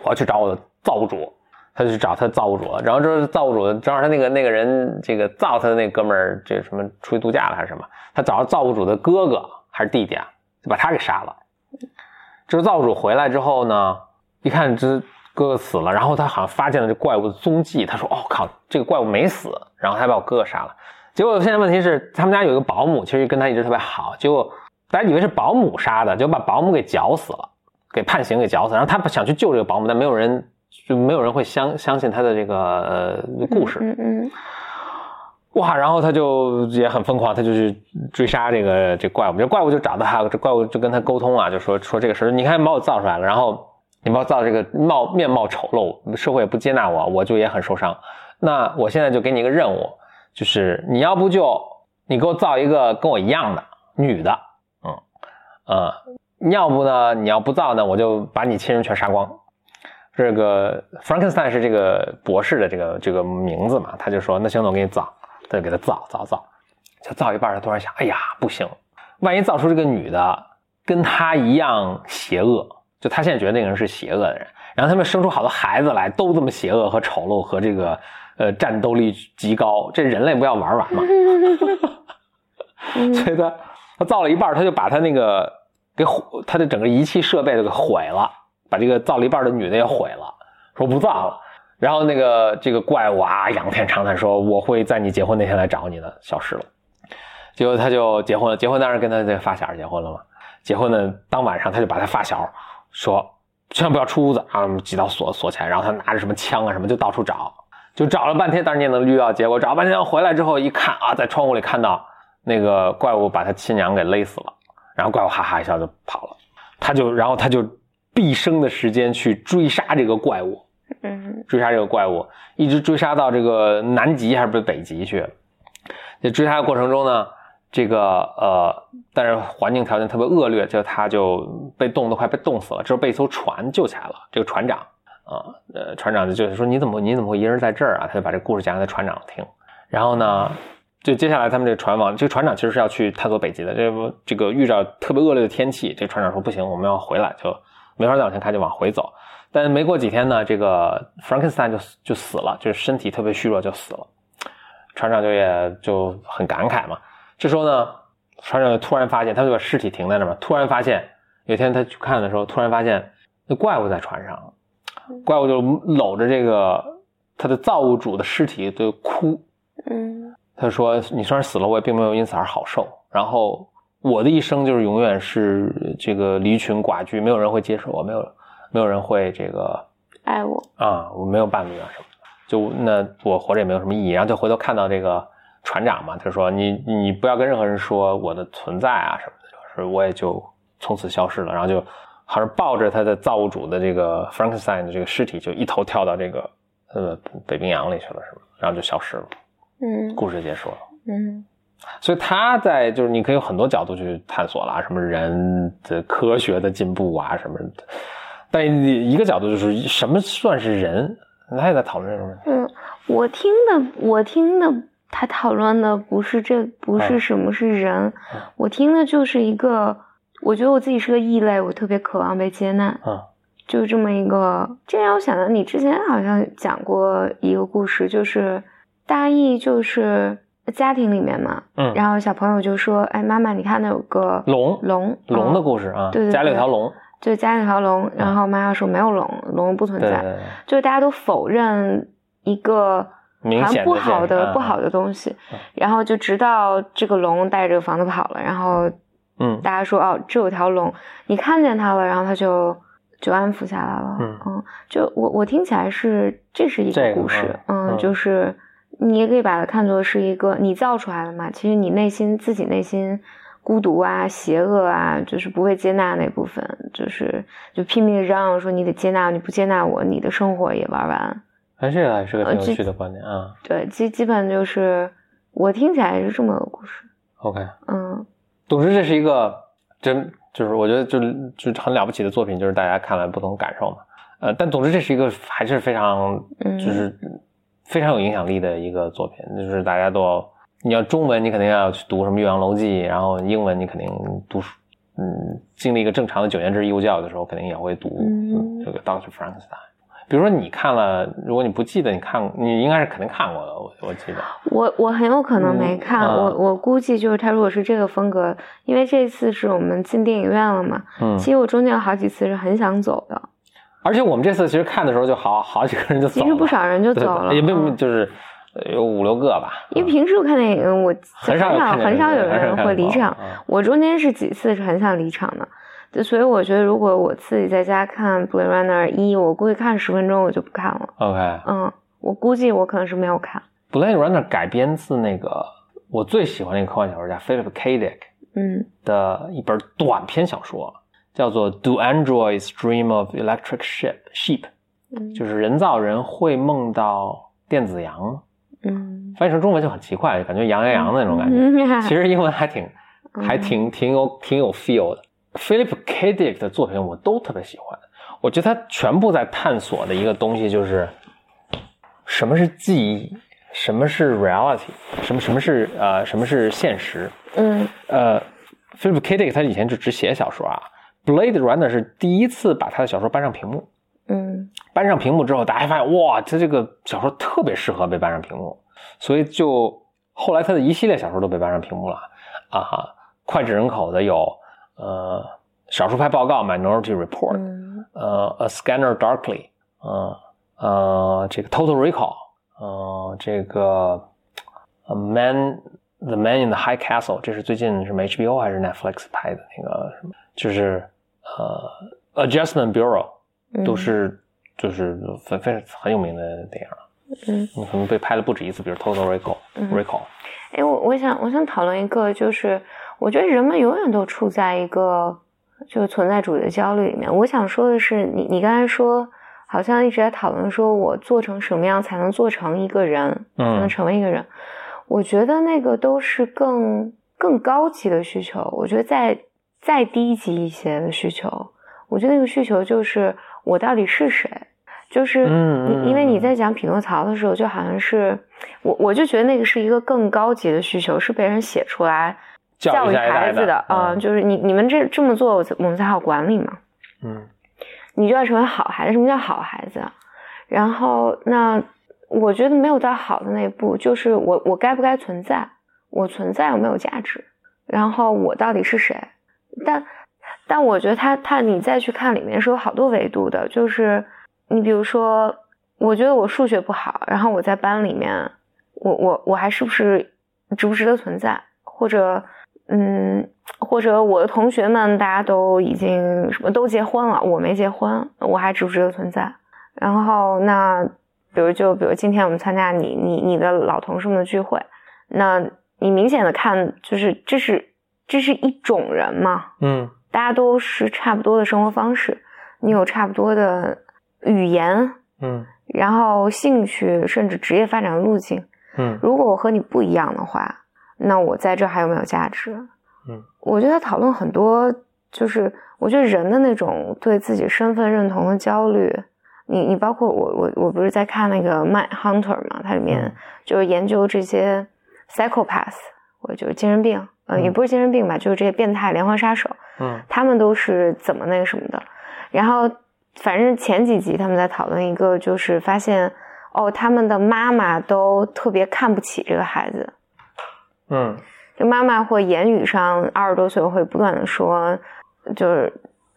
我要去找我的。造物主，他就去找他造物主了。然后这造物主正好他那个那个人，这个造他的那哥们儿，这什么出去度假了还是什么？他找到造物主的哥哥还是弟弟啊？就把他给杀了。这造物主回来之后呢，一看这哥哥死了，然后他好像发现了这怪物的踪迹。他说：“哦靠，这个怪物没死。”然后他把我哥哥杀了。结果现在问题是，他们家有一个保姆，其实跟他一直特别好。结果大家以为是保姆杀的，就把保姆给绞死了，给判刑给绞死。然后他想去救这个保姆，但没有人。就没有人会相相信他的这个呃故事，嗯嗯，哇，然后他就也很疯狂，他就去追杀这个这怪物，这怪物就找到他，这怪物就跟他沟通啊，就说说这个事你看把我造出来了，然后你把我造这个貌面貌丑陋，社会也不接纳我，我就也很受伤。那我现在就给你一个任务，就是你要不就你给我造一个跟我一样的女的，嗯呃，要不呢你要不造呢，我就把你亲人全杀光。这个 Frankenstein 是这个博士的这个这个名字嘛？他就说：“那行，我给你造。”他就给他造造造，就造一半，他突然想：“哎呀，不行，万一造出这个女的跟他一样邪恶，就他现在觉得那个人是邪恶的人，然后他们生出好多孩子来，都这么邪恶和丑陋和这个呃战斗力极高，这人类不要玩完吗？” 所以他他造了一半，他就把他那个给毁，他的整个仪器设备都给毁了。把这个造了一半的女的也毁了，说不造了。然后那个这个怪物啊，仰天长叹说：“我会在你结婚那天来找你的。”消失了。结果他就结婚了，结婚当然跟他这个发小结婚了嘛。结婚的当晚上，他就把他发小说：“千万不要出屋子啊，挤到锁锁起来。”然后他拿着什么枪啊什么就到处找，就找了半天，当然你也能预料结果。找半天回来之后一看啊，在窗户里看到那个怪物把他亲娘给勒死了。然后怪物哈哈一笑就跑了。他就然后他就。毕生的时间去追杀这个怪物，嗯，追杀这个怪物，一直追杀到这个南极还是北极去。在追杀的过程中呢，这个呃，但是环境条件特别恶劣，就他就被冻得快被冻死了。之后被一艘船救起来了。这个船长啊，呃，船长就是说你怎么你怎么会一个人在这儿啊？他就把这故事讲给船长听。然后呢，就接下来他们这个船往这个船长其实是要去探索北极的。这不这个遇着特别恶劣的天气，这船长说不行，我们要回来就。没法再往前开，就往回走。但没过几天呢，这个 Frankenstein 就就死了，就是身体特别虚弱就死了。船长就也就很感慨嘛。这时候呢，船长就突然发现，他就把尸体停在那嘛。突然发现，有一天他去看的时候，突然发现那怪物在船上，怪物就搂着这个他的造物主的尸体就哭。嗯，他说：“你虽然死了，我也并没有因此而好受。”然后。我的一生就是永远是这个离群寡居，没有人会接受我，没有没有人会这个爱我啊，我没有伴侣啊什么的，就那我活着也没有什么意义。然后就回头看到这个船长嘛，他说你你不要跟任何人说我的存在啊什么的，就是我也就从此消失了，然后就好像抱着他的造物主的这个 Frankenstein 的这个尸体，就一头跳到这个呃北冰洋里去了，是吧？然后就消失了，嗯故事结束了。嗯所以他在就是你可以有很多角度去探索啦，什么人的科学的进步啊什么的，但一个角度就是什么算是人，他也在讨论这个问题。嗯，我听的我听的他讨论的不是这不是嗯什么是人，嗯我听的就是一个，我觉得我自己是个异类，我特别渴望被接纳。啊就这么一个，这让我想到你之前好像讲过一个故事，就是大意就是家庭里面嘛，嗯，然后小朋友就说：“哎，妈妈，你看那有个龙龙，龙的嗯故事啊，对对家里有条龙，就家里有条龙。”然后妈妈说：“没有龙，龙不存在。对对对，就是大家都否认一个明显不好这个的不好的东西嗯，然后就直到这个龙带着房子跑了，然后嗯大家说哦，这有条龙，你看见它了，然后它就就安抚下来了。嗯就我我听起来是这是一个个故事，嗯嗯就是你也可以把它看作是一个你造出来的嘛，其实你内心自己内心孤独啊、邪恶啊，就是不被接纳那部分，就是就拼命地嚷嚷说你得接纳，你不接纳我，你的生活也玩完。哎，这个还是个挺有趣的观点啊。对，基基本就是我听起来是这么个故事。OK，嗯总之这是一个真就是我觉得就就很了不起的作品，就是大家看了不同感受嘛。呃，但总之这是一个还是非常嗯，就是非常有影响力的一个作品，就是大家都要你要中文你肯定要去读什么《岳阳楼记》，然后英文你肯定读书，嗯，经历一个正常的九年制义务教育的时候，肯定也会读嗯这个 Doctor Frankenstein。比如说你看了，如果你不记得你看，你应该是肯定看过的，我我记得。我我很有可能没嗯看，啊。我我估计就是他如果是这个风格，因为这次是我们进电影院了嘛，嗯，其实我中间有好几次是很想走的，而且我们这次其实看的时候就好 好几个人就走了，其实不少人就走了，也没嗯。就是呃有五六个吧。因为平时我看电影，我很少很少有人会离场，啊我中间是几次是很想离场的，就所以我觉得如果我自己在家看《Blade Runner》一，我估计看十分钟我就不看了，OK，嗯，我估计我可能是没有看，Blade Runner 改编自那个我最喜欢那个科幻小说家 Philip K. Dick 嗯的一本短篇小说，叫做《Do Androids Dream of Electric Sheep》，Sheep 嗯，就是人造人会梦到电子羊，嗯，翻译成中文就很奇怪，感觉羊羊羊的那种感觉。嗯其实英文还挺嗯还挺挺有挺有 feel 的。Philip K. Dick 的作品我都特别喜欢，我觉得他全部在探索的一个东西就是什么是记忆，什么是 reality，什么什么是呃什么是现实。嗯呃，Philip K. Dick 他以前就只写小说啊，Blade Runner 是第一次把他的小说搬上屏幕。嗯搬上屏幕之后，大家发现哇，他这个小说特别适合被搬上屏幕，所以就后来他的一系列小说都被搬上屏幕了啊哈。脍炙人口的有呃《少数派报告》（Minority Report），、嗯呃《A Scanner Darkly》，呃呃这个《Total Recall》，呃这个《A Man The Man in the High Castle》，这是最近什么 HBO 还是 Netflix 拍的那个什么，就是呃《Adjustment Bureau》。嗯，都是就是非非常很有名的电影了，嗯嗯，可能被拍了不止一次，比如《Total Recall》嗯 Recall，哎，我我想我想讨论一个，就是我觉得人们永远都处在一个就是存在主义的焦虑里面。我想说的是，你你刚才说好像一直在讨论说我做成什么样才能做成一个人，才能嗯成为一个人。我觉得那个都是更更高级的需求。我觉得再再低级一些的需求，我觉得那个需求就是我到底是谁。就是因为你嗯在讲匹诺曹的时候，就好像是我，我就觉得那个是一个更高级的需求，是被人写出来教育孩子的啊、嗯就是你你们这这么做，我我们才好管理嘛。嗯你就要成为好孩子。什么叫好孩子？然后那我觉得没有到好的那一步，就是我我该不该存在？我存在有没有价值？然后我到底是谁？但但我觉得他他你再去看里面是有好多维度的，就是你比如说，我觉得我数学不好，然后我在班里面，我我我还是不是值不值得存在？或者嗯，或者我的同学们大家都已经什么都结婚了，我没结婚，我还值不值得存在？然后那比如就比如今天我们参加你你你的老同事们的聚会，那你明显的看就是这是这是一种人嘛，嗯大家都是差不多的生活方式，你有差不多的语言，嗯然后兴趣，甚至职业发展的路径。嗯如果我和你不一样的话，那我在这还有没有价值？嗯，我觉得讨论很多，就是我觉得人的那种对自己身份认同的焦虑，你你包括我我我不是在看那个《Mind Hunter》嘛，它里面嗯就是研究这些 psychopath 或者就是精神病，呃，嗯也不是精神病吧，就是这些变态连环杀手，嗯他们都是怎么那个什么的。然后反正前几集他们在讨论一个，就是发现哦，他们的妈妈都特别看不起这个孩子，嗯。就妈妈会言语上二十多岁会不断的说，就是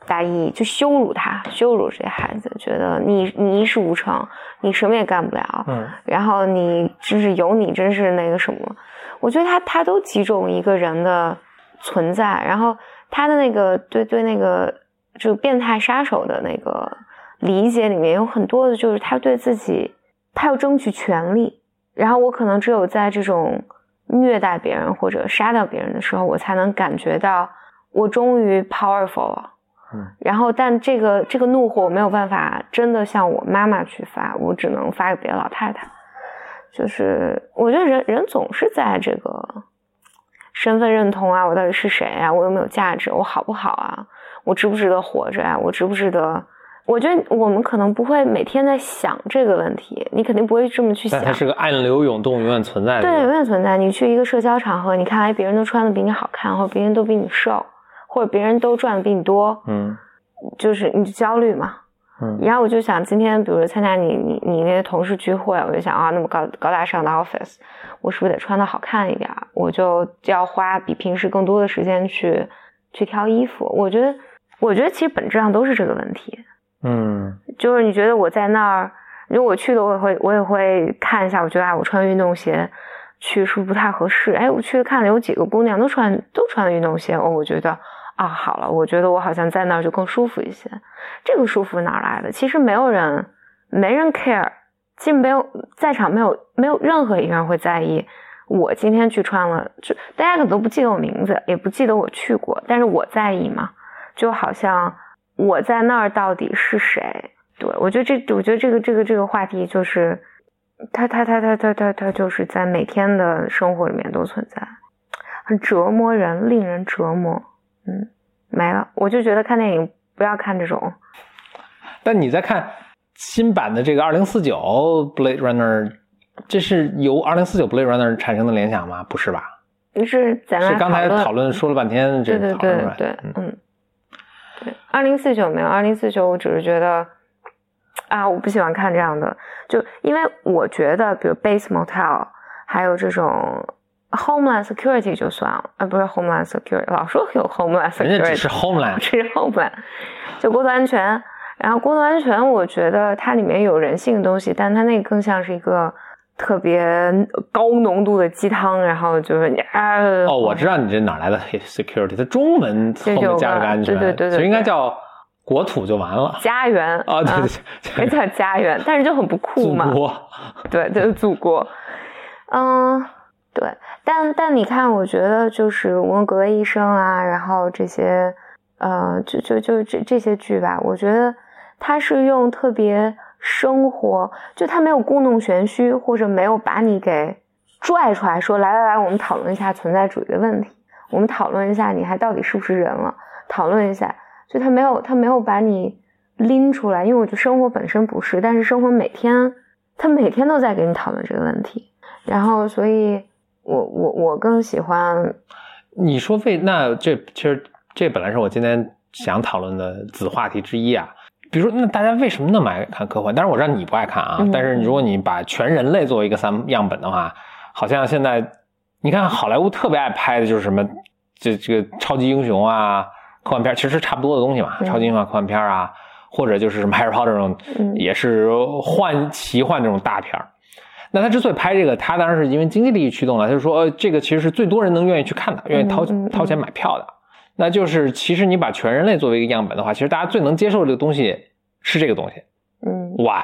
大意就羞辱他，羞辱这孩子，觉得你你一事无成，你什么也干不了，嗯。然后你真是有你真是那个什么，我觉得他他都击中一个人的存在，然后他的那个对对那个就变态杀手的那个理解里面有很多的就是他对自己他要争取权利，然后我可能只有在这种虐待别人或者杀掉别人的时候，我才能感觉到我终于 powerful 了。嗯然后，但这个这个怒火我没有办法真的向我妈妈去发，我只能发给别的老太太。就是我觉得人人总是在这个身份认同啊，我到底是谁啊？我有没有价值？我好不好啊？我值不值得活着呀、我值不值得？我觉得我们可能不会每天在想这个问题，你肯定不会这么去想但。它是个暗流涌动、永远存在的。对，永远存在。你去一个社交场合，你看，来，别人都穿的比你好看，或者别人都比你瘦，或者别人都赚的比你多，嗯就是你就焦虑嘛。嗯然后我就想，今天比如参加你你你那些同事聚会，我就想啊，那么高高大上的 office，我是不是得穿的好看一点儿？我就要花比平时更多的时间去去挑衣服。我觉得，我觉得其实本质上都是这个问题。嗯就是你觉得我在那儿，如果我去的，我也会我也会看一下，我觉得啊，我穿运动鞋去是不是不太合适？哎，我去看了有几个姑娘都穿都穿运动鞋，哦，我觉得啊，好了，我觉得我好像在那儿就更舒服一些。这个舒服哪来的？其实没有人，没人 care，其实没有在场没有没有任何一个人会在意。我今天去穿了，就大家可能都不记得我名字，也不记得我去过，但是我在意嘛，就好像我在那儿到底是谁？对我觉得这，我觉得这个这个这个话题就是，它它它它它它它就是在每天的生活里面都存在，很折磨人，令人折磨。嗯，没了，我就觉得看电影不要看这种，但你在看新版的这个二零四九 Blade Runner，这是由二零四九 Blade Runner 产生的联想吗？不是吧？是咱俩是刚才讨论说了半天，这个讨论出来对对的，嗯嗯，对，二零四九没有，二零四九我只是觉得啊，我不喜欢看这样的，就因为我觉得，比如 base motel，还有这种 homeland security 就算了，啊，不是 homeland security，老说有 homeland 人家只 security，是 Homeland，只是 homeland，就国土安全。然后国土安全，我觉得它里面有人性的东西，但它那个更像是一个特别高浓度的鸡汤，然后就是你啊，哦，我知道你这哪来的 security，它中文后面加了个安全，对对对对对其实应该叫国土就完了。家园啊，对啊对对，也叫家园，但是就很不酷嘛。祖国，对，就是祖国。嗯，对，但但你看，我觉得就是《无论格雷医生》啊，然后这些，呃，就就就这这些剧吧，我觉得他是用特别生活，就他没有故弄玄虚，或者没有把你给拽出来说，来来来，我们讨论一下存在主义的问题，我们讨论一下你还到底是不是人了，讨论一下，就他没有他没有把你拎出来，因为我觉得生活本身不是，但是生活每天他每天都在给你讨论这个问题，然后所以我我我更喜欢你说为那这其实这本来是我今天想讨论的子话题之一啊。比如说，那大家为什么那么爱看科幻？当然我知道你不爱看啊，嗯但是如果你把全人类作为一个三样本的话，好像现在你看好莱坞特别爱拍的就是什么这这个超级英雄啊、科幻片，其实差不多的东西嘛，嗯超级英雄啊、科幻片啊，或者就是什么 Harry Potter 这种，嗯也是幻奇幻这种大片儿那他之所以拍这个，他当然是因为经济利益驱动了。他就说，呃，这个其实是最多人能愿意去看的，愿意掏掏钱买票的。那就是其实你把全人类作为一个样本的话，其实大家最能接受这个东西是这个东西。嗯 Why？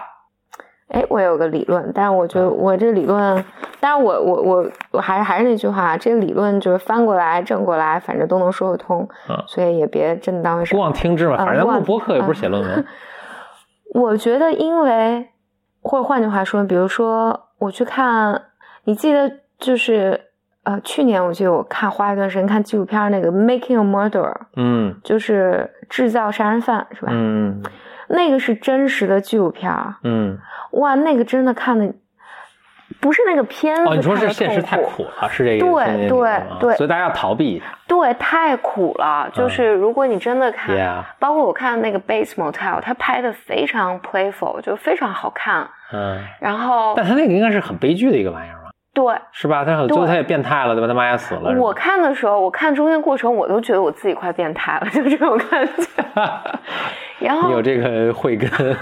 哎，我有个理论，但是我觉得我这理论，但是我我我我还是还是那句话，这个理论就是翻过来正过来，反正都能说得通，嗯所以也别真的当回事不。忘听之嘛，嗯反正录播客也不是写论文。我觉得，因为或者换句话说，比如说我去看，你记得就是呃，去年我记得我看花一段时间看纪录片儿那个《Making a Murderer》，嗯就是制造杀人犯是吧？嗯那个是真实的纪录片儿，嗯。哇，那个真的看的不是那个片子哦，你说是现实太苦苦了，是这个对对对所以大家要逃避。对，太苦了。就是如果你真的看包括我看那个《Bates Motel》，它拍的非常 playful，就非常好看。嗯，然后但他那个应该是很悲剧的一个玩意儿吧？对是吧？他很对最后他也变态了，对吧？他妈也死了。我看的时候，我看中间过程，我都觉得我自己快变态了，就这种感觉。然后你有这个慧根，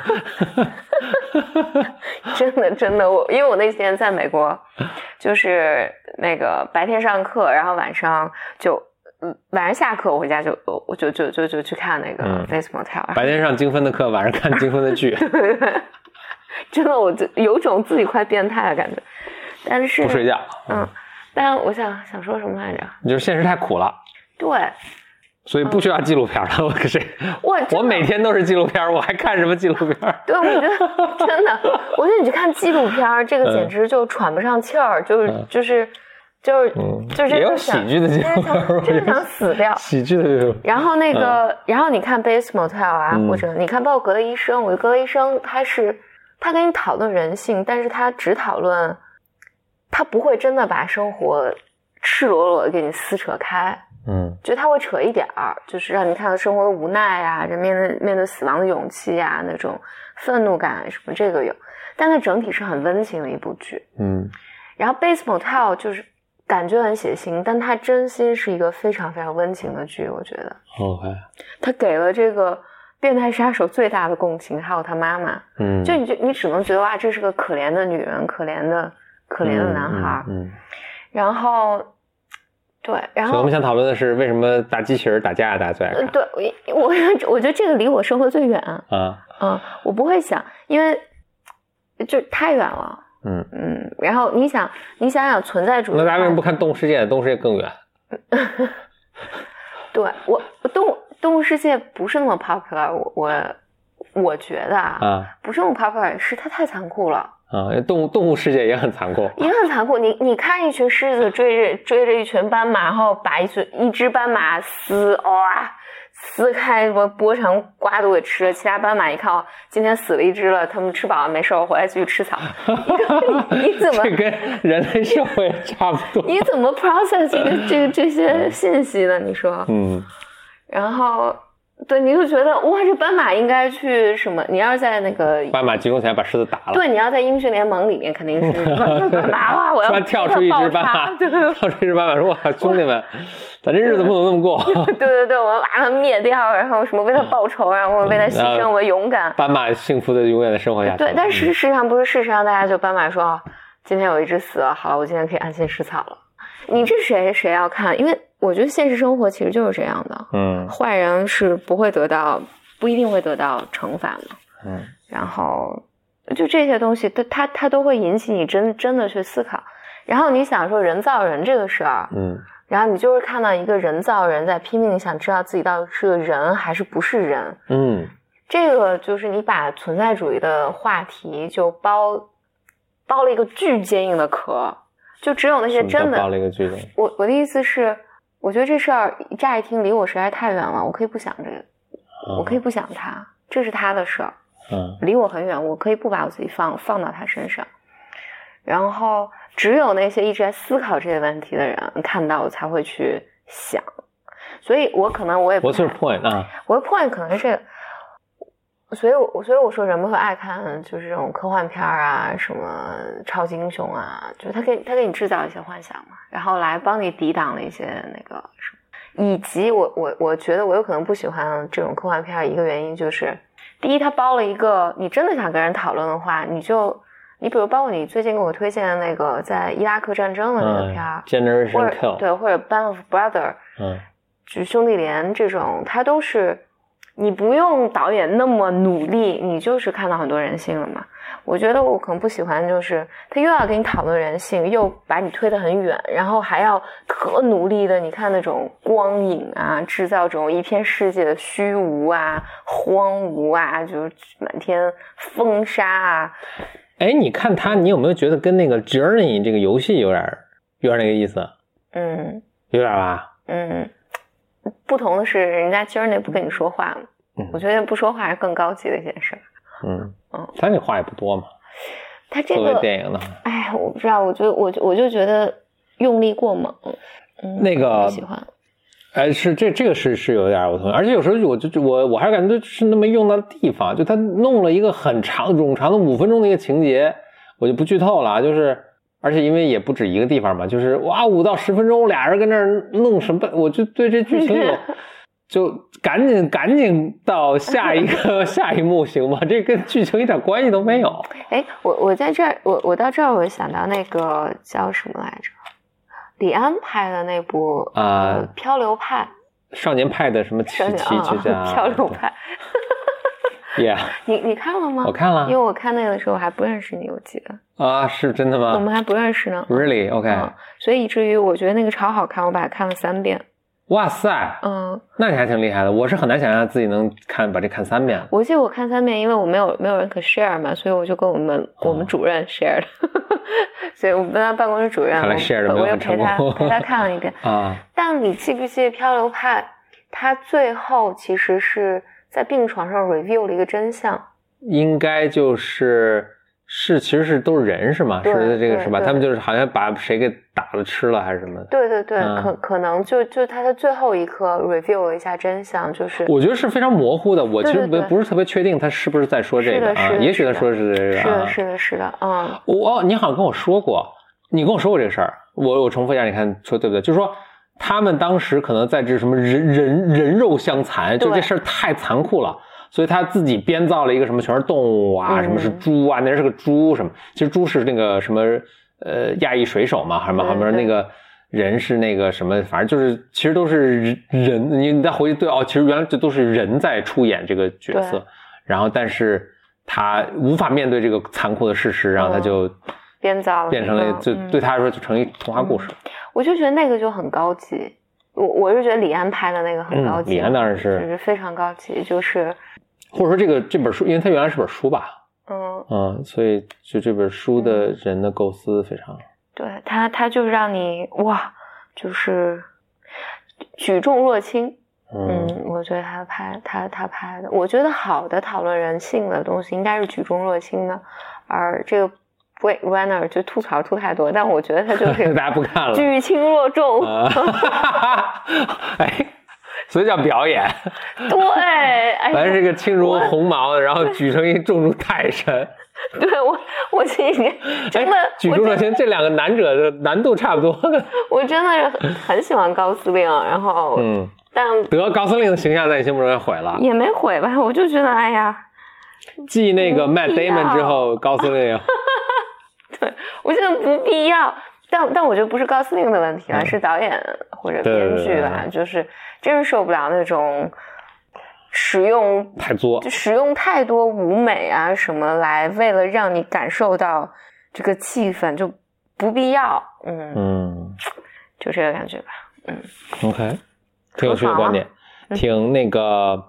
真的真的，我因为我那几天在美国，就是那个白天上课，然后晚上就。嗯，晚上下课我回家就我就就就就去看那个嗯《Face Motel》，白天上精分的课，晚上看精分的剧，真的我就有种自己快变态的感觉。但是不睡觉。嗯，但我想想说什么来着？你就是现实太苦了，对，所以不需要纪录片了。我可是，我我每天都是纪录片，我还看什么纪录片？对，我觉得真的，我觉得你去看纪录片，这个简嗯直就喘不上气儿，就是嗯就是就是嗯就是也有想喜剧的纪录真的想死掉。喜剧的。然后那个，然后你看《Bates Motel》啊，嗯或者你看包括《格雷医生》，我觉得《格雷医生》他是他跟你讨论人性，但是他只讨论，他不会真的把生活赤裸裸的给你撕扯开。嗯就他会扯一点儿，就是让你看到生活的无奈啊，这面对面对死亡的勇气啊，那种愤怒感什么，这个有，但它整体是很温情的一部剧。嗯然后《Bates Motel》就是感觉很血腥，但它真心是一个非常非常温情的剧，我觉得，OK，他给了这个变态杀手最大的共情，还有他妈妈，嗯，就你就你只能觉得哇，这是个可怜的女人，可怜的可怜的男孩儿，嗯，嗯然后对，然后所以我们想讨论的是，为什么打机器人打架大家最爱看？呃对我我我觉得这个离我生活最远啊、啊，嗯，我不会想，因为就太远了。嗯，嗯，然后你想，你想想存在主义，那大家为什么不看《动物世界》？《动物世界》更远。对我我动物动物世界不是那么 popular，我我我觉得啊，啊不是那么 popular，是它太残酷了，啊，动物动物世界也很残酷。也很残酷。你你看一群狮子追着追着一群斑马，然后把一群一只斑马撕哇撕开，什么剥成瓜都给吃了。其他斑马一看，哦，今天死了一只了，他们吃饱了没事，我回来继续吃草。你你怎么 这跟人类社会差不多。你怎么 process 这个这个这些信息呢？你说，嗯然后对，你就觉得哇，这斑马应该去什么？你要是在那个斑马集中起来把狮子打了。对，你要在英雄联盟里面肯定是 斑马哇，我要突然跳出一只斑马，跳出一只斑马说：“哇，兄弟们，咱这日子不能那么过。对对对，我要把它灭掉，然后什么为它报仇，然后为它牺牲，我勇敢”。斑马幸福的永远的生活下去。对，但事实上不是，事实上大家就斑马说，啊今天有一只死了，好了，我今天可以安心吃草了。你这谁谁要看？因为我觉得现实生活其实就是这样的，嗯坏人是不会得到，不一定会得到惩罚的。嗯然后就这些东西，它它它都会引起你真真的去思考。然后你想说人造人这个事儿，嗯然后你就是看到一个人造人在拼命想知道自己到底是个人还是不是人，嗯这个就是你把存在主义的话题就包包了一个巨坚硬的壳，就只有那些真的爆了一个剧的。我我的意思是，我觉得这事儿乍一听离我实在太远了，我可以不想这个，我可以不想他，这是他的事儿，嗯离我很远，我可以不把我自己放放到他身上。然后只有那些一直在思考这些问题的人看到我才会去想，所以我可能我也不，What's your point 啊？我的 point 可能是这个，所以我所以我说人们会爱看就是这种科幻片啊，什么超级英雄啊，就是他给他给你制造一些幻想嘛，然后来帮你抵挡一些那个什么，以及我我我觉得我有可能不喜欢这种科幻片，一个原因就是，第一它包了一个你真的想跟人讨论的话，你就你比如包括你最近给我推荐的那个在伊拉克战争的那个嗯片儿，或者。对或者 Band of Brother。嗯就兄弟连这种，它都是你不用导演那么努力，你就是看到很多人性了嘛。我觉得我可能不喜欢，就是他又要跟你讨论人性，又把你推得很远，然后还要特努力的，你看那种光影啊，制造这种一片世界的虚无啊、荒芜啊，就是满天风沙啊。哎，你看他，你有没有觉得跟那个 Journey 这个游戏有点有点那个意思？嗯有点吧？嗯，不同的是，人家 Journey 不跟你说话嘛，嗯我觉得不说话是更高级的一件事。嗯嗯他那话也不多嘛，他这个，电影呢，哎，我不知道，我就我就我就觉得用力过猛，嗯，那个不喜欢。哎，是这这个是是有点我同意，而且有时候我就我我还是感觉是那么用到地方，就他弄了一个很长冗长的五分钟的一个情节，我就不剧透了啊，就是而且因为也不止一个地方嘛，就是哇五到十分钟俩人跟那儿弄什么，我就对这剧情有 就赶紧赶紧到下一个 下一幕行吗？这跟剧情一点关系都没有。哎，我我在这儿，我我到这儿，我想到那个叫什么来着？李安拍的那部啊呃漂流派》，少年派的什么奇奇奇家啊，漂流派，，Yeah，你你看了吗？我看了因为我看那个的时候我还不认识你，我记得啊，是真的吗我们还不认识呢。？Really？OK？、嗯，所以以至于我觉得那个超好看，我把它看了三遍。哇塞，嗯，那你还挺厉害的。我是很难想象自己能看把这看三遍。我记得我看三遍，因为我没有没有人可 share 嘛，所以我就跟我们我们哦主任 share 的，所以我们办公室主任，看来我又陪他陪他看了一遍。啊，但你记不记得《漂流派》？他最后其实是在病床上 review 了一个真相。应该就是是其实是都是人是吗？是这个是吧？他们就是好像把谁给打了吃了还是什么的。对对对，嗯可可能就就他的最后一刻 review 了一下真相，就是我觉得是非常模糊的，我其实不不是特别确定他是不是在说这个也许他说的是这个啊是的，。是的，是的，嗯，我哦，你好像跟我说过，你跟我说过这个事儿，我我重复一下，你看说对不对？就是说他们当时可能在这什么人人人肉相残，就这事儿太残酷了。所以他自己编造了一个什么全是动物啊，嗯什么是猪啊，那人是个猪什么？其实猪是那个什么呃亚裔水手嘛，还什么对还什么那个人是那个什么，反正就是其实都是人。你你再回去对哦，其实原来这都是人在出演这个角色，然后但是他无法面对这个残酷的事实，然后他就编造了变成了就嗯对他来说就成一童话故事。我就觉得那个就很高级。我我是觉得李安拍的那个很嗯高级，李安当然是就是是非常高级，就是或者说这个这本书，因为它原来是本书吧，嗯，嗯，所以就这本书的人的构思非常，对他他就让你哇，就是举重若轻。嗯嗯，我觉得他拍他他拍的，我觉得好的讨论人性的东西应该是举重若轻的，而这个 Runner 就吐槽吐太多，但我觉得他就 是大家不看了举轻若重。啊，哎，所以叫表演，对，哎呀，本来是一个轻如鸿毛的，然后举成一重如泰山。对我我其实真的哎，举重若轻，这两个难者的难度差不多。我真的是很很喜欢高司令，然后嗯，但得高司令的形象在你心目中也毁了。也没毁吧，我就觉得哎呀，继那个不 Matt Damon 之后，高司令对 我觉得不必要。但但我觉得不是高司令的问题啊，嗯是导演或者编剧吧，对对就是真是受不了那种使用太作就。使用太多舞美啊什么来，为了让你感受到这个气氛，就不必要。嗯，嗯 就这个感觉吧。嗯，OK，挺有趣的观点，嗯挺那个。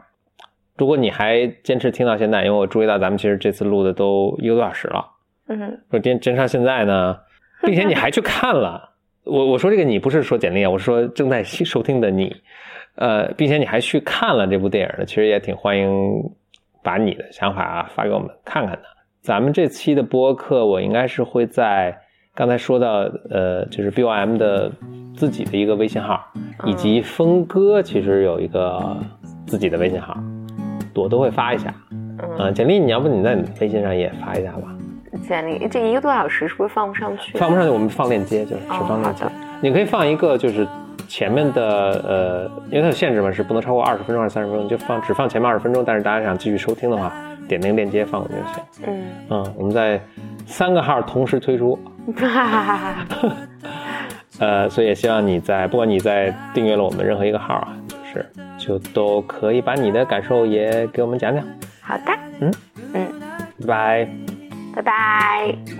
如果你还坚持听到现在，因为我注意到咱们其实这次录的都一个多小时了。嗯说坚坚持到现在呢，并且你还去看了，我我说这个你不是说简历啊，我是说正在收听的你，呃，并且你还去看了这部电影呢，其实也挺欢迎把你的想法啊发给我们看看的。咱们这期的播客，我应该是会在刚才说到，呃，就是 BOM 的自己的一个微信号，以及峰哥其实有一个自己的微信号，我都会发一下。嗯，嗯、简历，你要不你在你微信上也发一下吧？简历这一个多小时是不是放不上去？放不上去，我们放链接，就是哦只放链接。你可以放一个，就是前面的呃，因为它有限制嘛，是不能超过二十分钟还是三十分钟，就放只放前面二十分钟。但是大家想继续收听的话，点那个链接放过去就行。嗯，嗯，我们在三个号同时推出，哈哈哈哈哈。呃，所以也希望你在不管你在订阅了我们任何一个号啊，就是，就都可以把你的感受也给我们讲讲。好的，嗯嗯，拜拜。Bye bye.